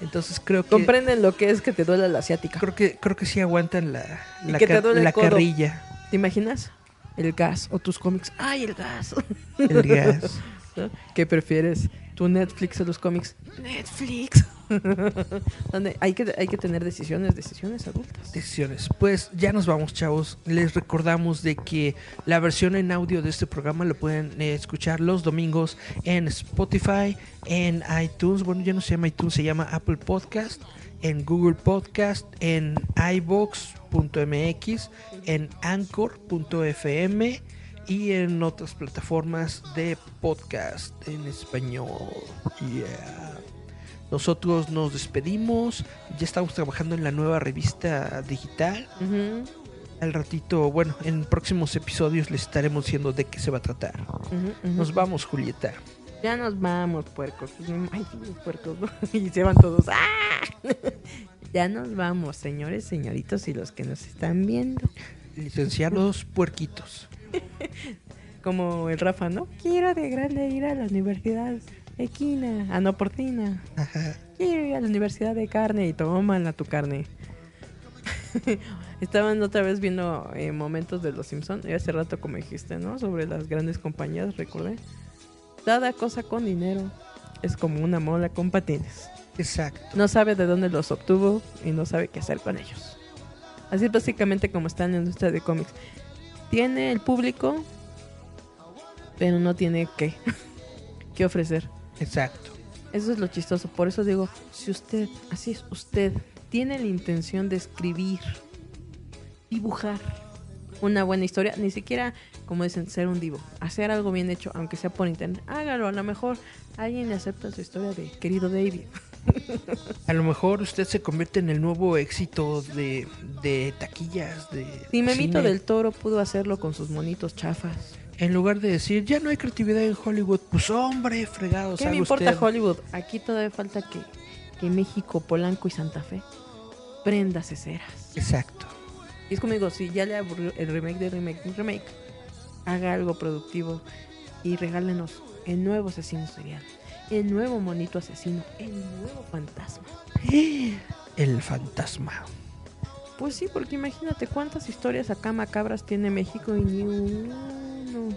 Entonces creo que Comprenden lo que es que te duele la asiática. creo que creo que sí aguantan la, la, la carrilla, ¿Te imaginas? El gas o tus cómics. ¡Ay, el gas! el gas. ¿No? ¿Qué prefieres? ¿Tu Netflix o los cómics? Netflix. Donde hay que, hay que tener decisiones, decisiones adultas. Decisiones. Pues ya nos vamos, chavos. Les recordamos de que la versión en audio de este programa lo pueden eh, escuchar los domingos en Spotify, en iTunes. Bueno, ya no se llama iTunes, se llama Apple Podcast, en Google Podcast, en iBox.mx, en Anchor.fm y en otras plataformas de podcast en español. Yeah. Nosotros nos despedimos. Ya estamos trabajando en la nueva revista digital. Al ratito, bueno, en próximos episodios les estaremos diciendo de qué se va a tratar. Nos vamos, Julieta. Ya nos vamos, puercos. Ay, puercos. Y se van todos. ¡Ah! Ya nos vamos, señores, señoritos y los que nos están viendo. Licenciados puerquitos. Como el Rafa, ¿no? Quiero de grande ir a la universidad de Quina. Ah, no, Portina. Ajá. Quiero ir a la universidad de carne y tómala tu carne. Estaban otra vez viendo eh, momentos de Los Simpson y hace rato como dijiste, ¿no? Sobre las grandes compañías, recordé. Cada cosa con dinero es como una mola con patines. Exacto. No sabe de dónde los obtuvo y no sabe qué hacer con ellos. Así es básicamente como está en la industria de cómics. Tiene el público, pero no tiene qué, qué ofrecer. Exacto. Eso es lo chistoso. Por eso digo, si usted, así es, usted tiene la intención de escribir, dibujar una buena historia, ni siquiera, como dicen, ser un divo, hacer algo bien hecho, aunque sea por internet, hágalo. A lo mejor alguien le acepta su historia de querido David. A lo mejor usted se convierte en el nuevo éxito de, de taquillas de Si Memito cine. del Toro pudo hacerlo con sus monitos chafas. En lugar de decir, ya no hay creatividad en Hollywood, pues hombre, fregados. ¿Qué me importa usted. Hollywood? Aquí todavía falta que, que México, Polanco y Santa Fe prenda ceras. Exacto. Y es como digo, si ya le aburrió el remake de remake de remake, haga algo productivo y regálenos el nuevo asesino serial, el nuevo monito asesino, el nuevo fantasma. El fantasma. Pues sí, porque imagínate cuántas historias acá macabras tiene México y ni uno.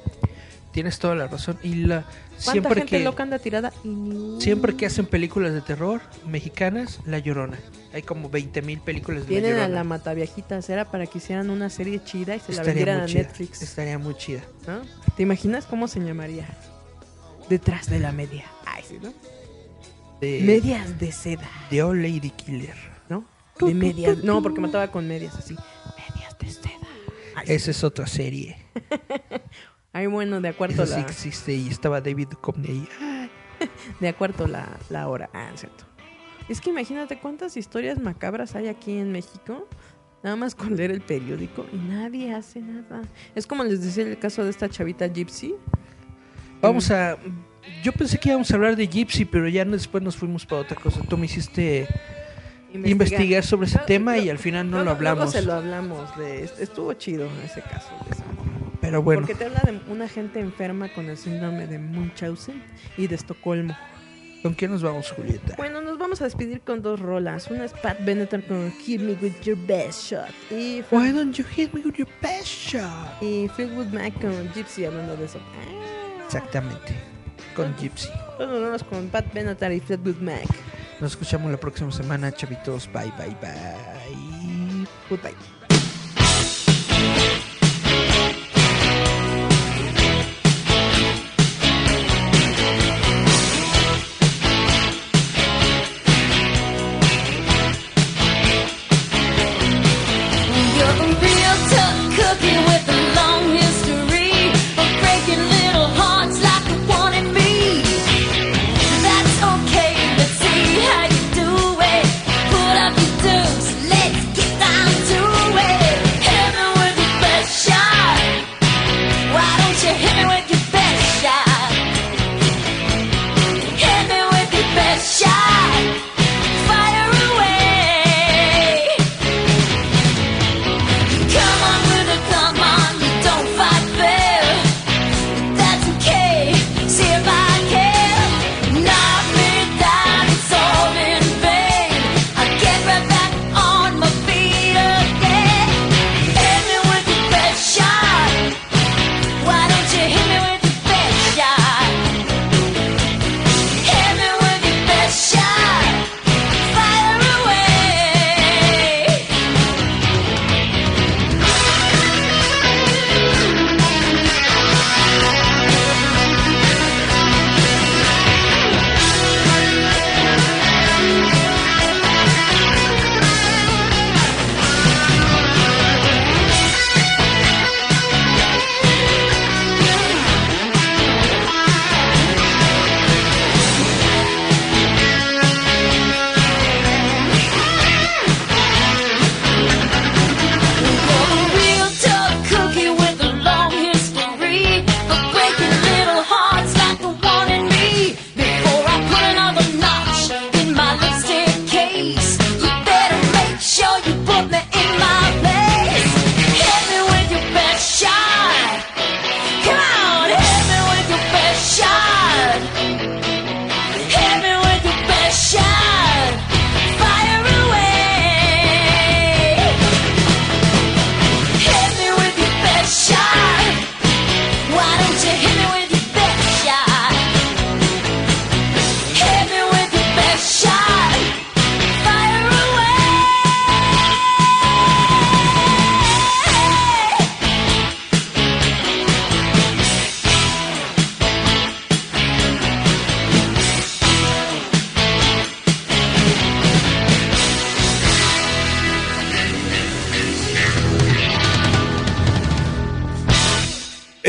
Tienes toda la razón. Y la ¿Cuánta siempre gente que loca anda tirada y ni uno? siempre que hacen películas de terror mexicanas, La Llorona. Hay como 20 mil películas de Tienen La a Llorona. la Mataviajitas, era para que hicieran una serie chida y se la vendieran a chida. Netflix. Estaría muy chida. ¿no? ¿Te imaginas cómo se llamaría? Detrás de la media. Ay, sí, ¿no? De, Medias de seda, de All Lady Killer. ¿no? De medias. No, porque mataba con medias así. Medias de seda. Ay, Esa es otra serie. Ay, bueno, de a cuarto Esa sí la, existe y estaba David Duchovny ahí. de a cuarto la, la hora. Ah, es cierto. Es que imagínate cuántas historias macabras hay aquí en México. Nada más con leer el periódico y nadie hace nada. Es como les decía el caso de esta chavita Gypsy. Vamos a... Yo pensé que íbamos a hablar de Gypsy, pero ya después nos fuimos para otra cosa. Tú me hiciste investigar sobre ese tema y al final no lo hablamos. se lo hablamos. De, estuvo chido ese caso. de esa morra. Pero bueno, Porque te habla de una gente enferma con el síndrome de Munchausen y de Estocolmo. ¿con qué nos vamos, Julieta? Bueno, nos vamos a despedir con dos rolas. Una es Pat Benatar con Hit Me With Your Best Shot. Y, Why don't you hit me with your best shot? y Fleetwood Mac con Gypsy hablando de eso. Ah. Exactamente. Con Gypsy. Nos vamos con Pat Benatar y Fleetwood Mac. Nos escuchamos la próxima semana, chavitos. Bye, bye, bye. Goodbye.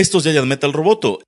Esto es Giant Metal Roboto.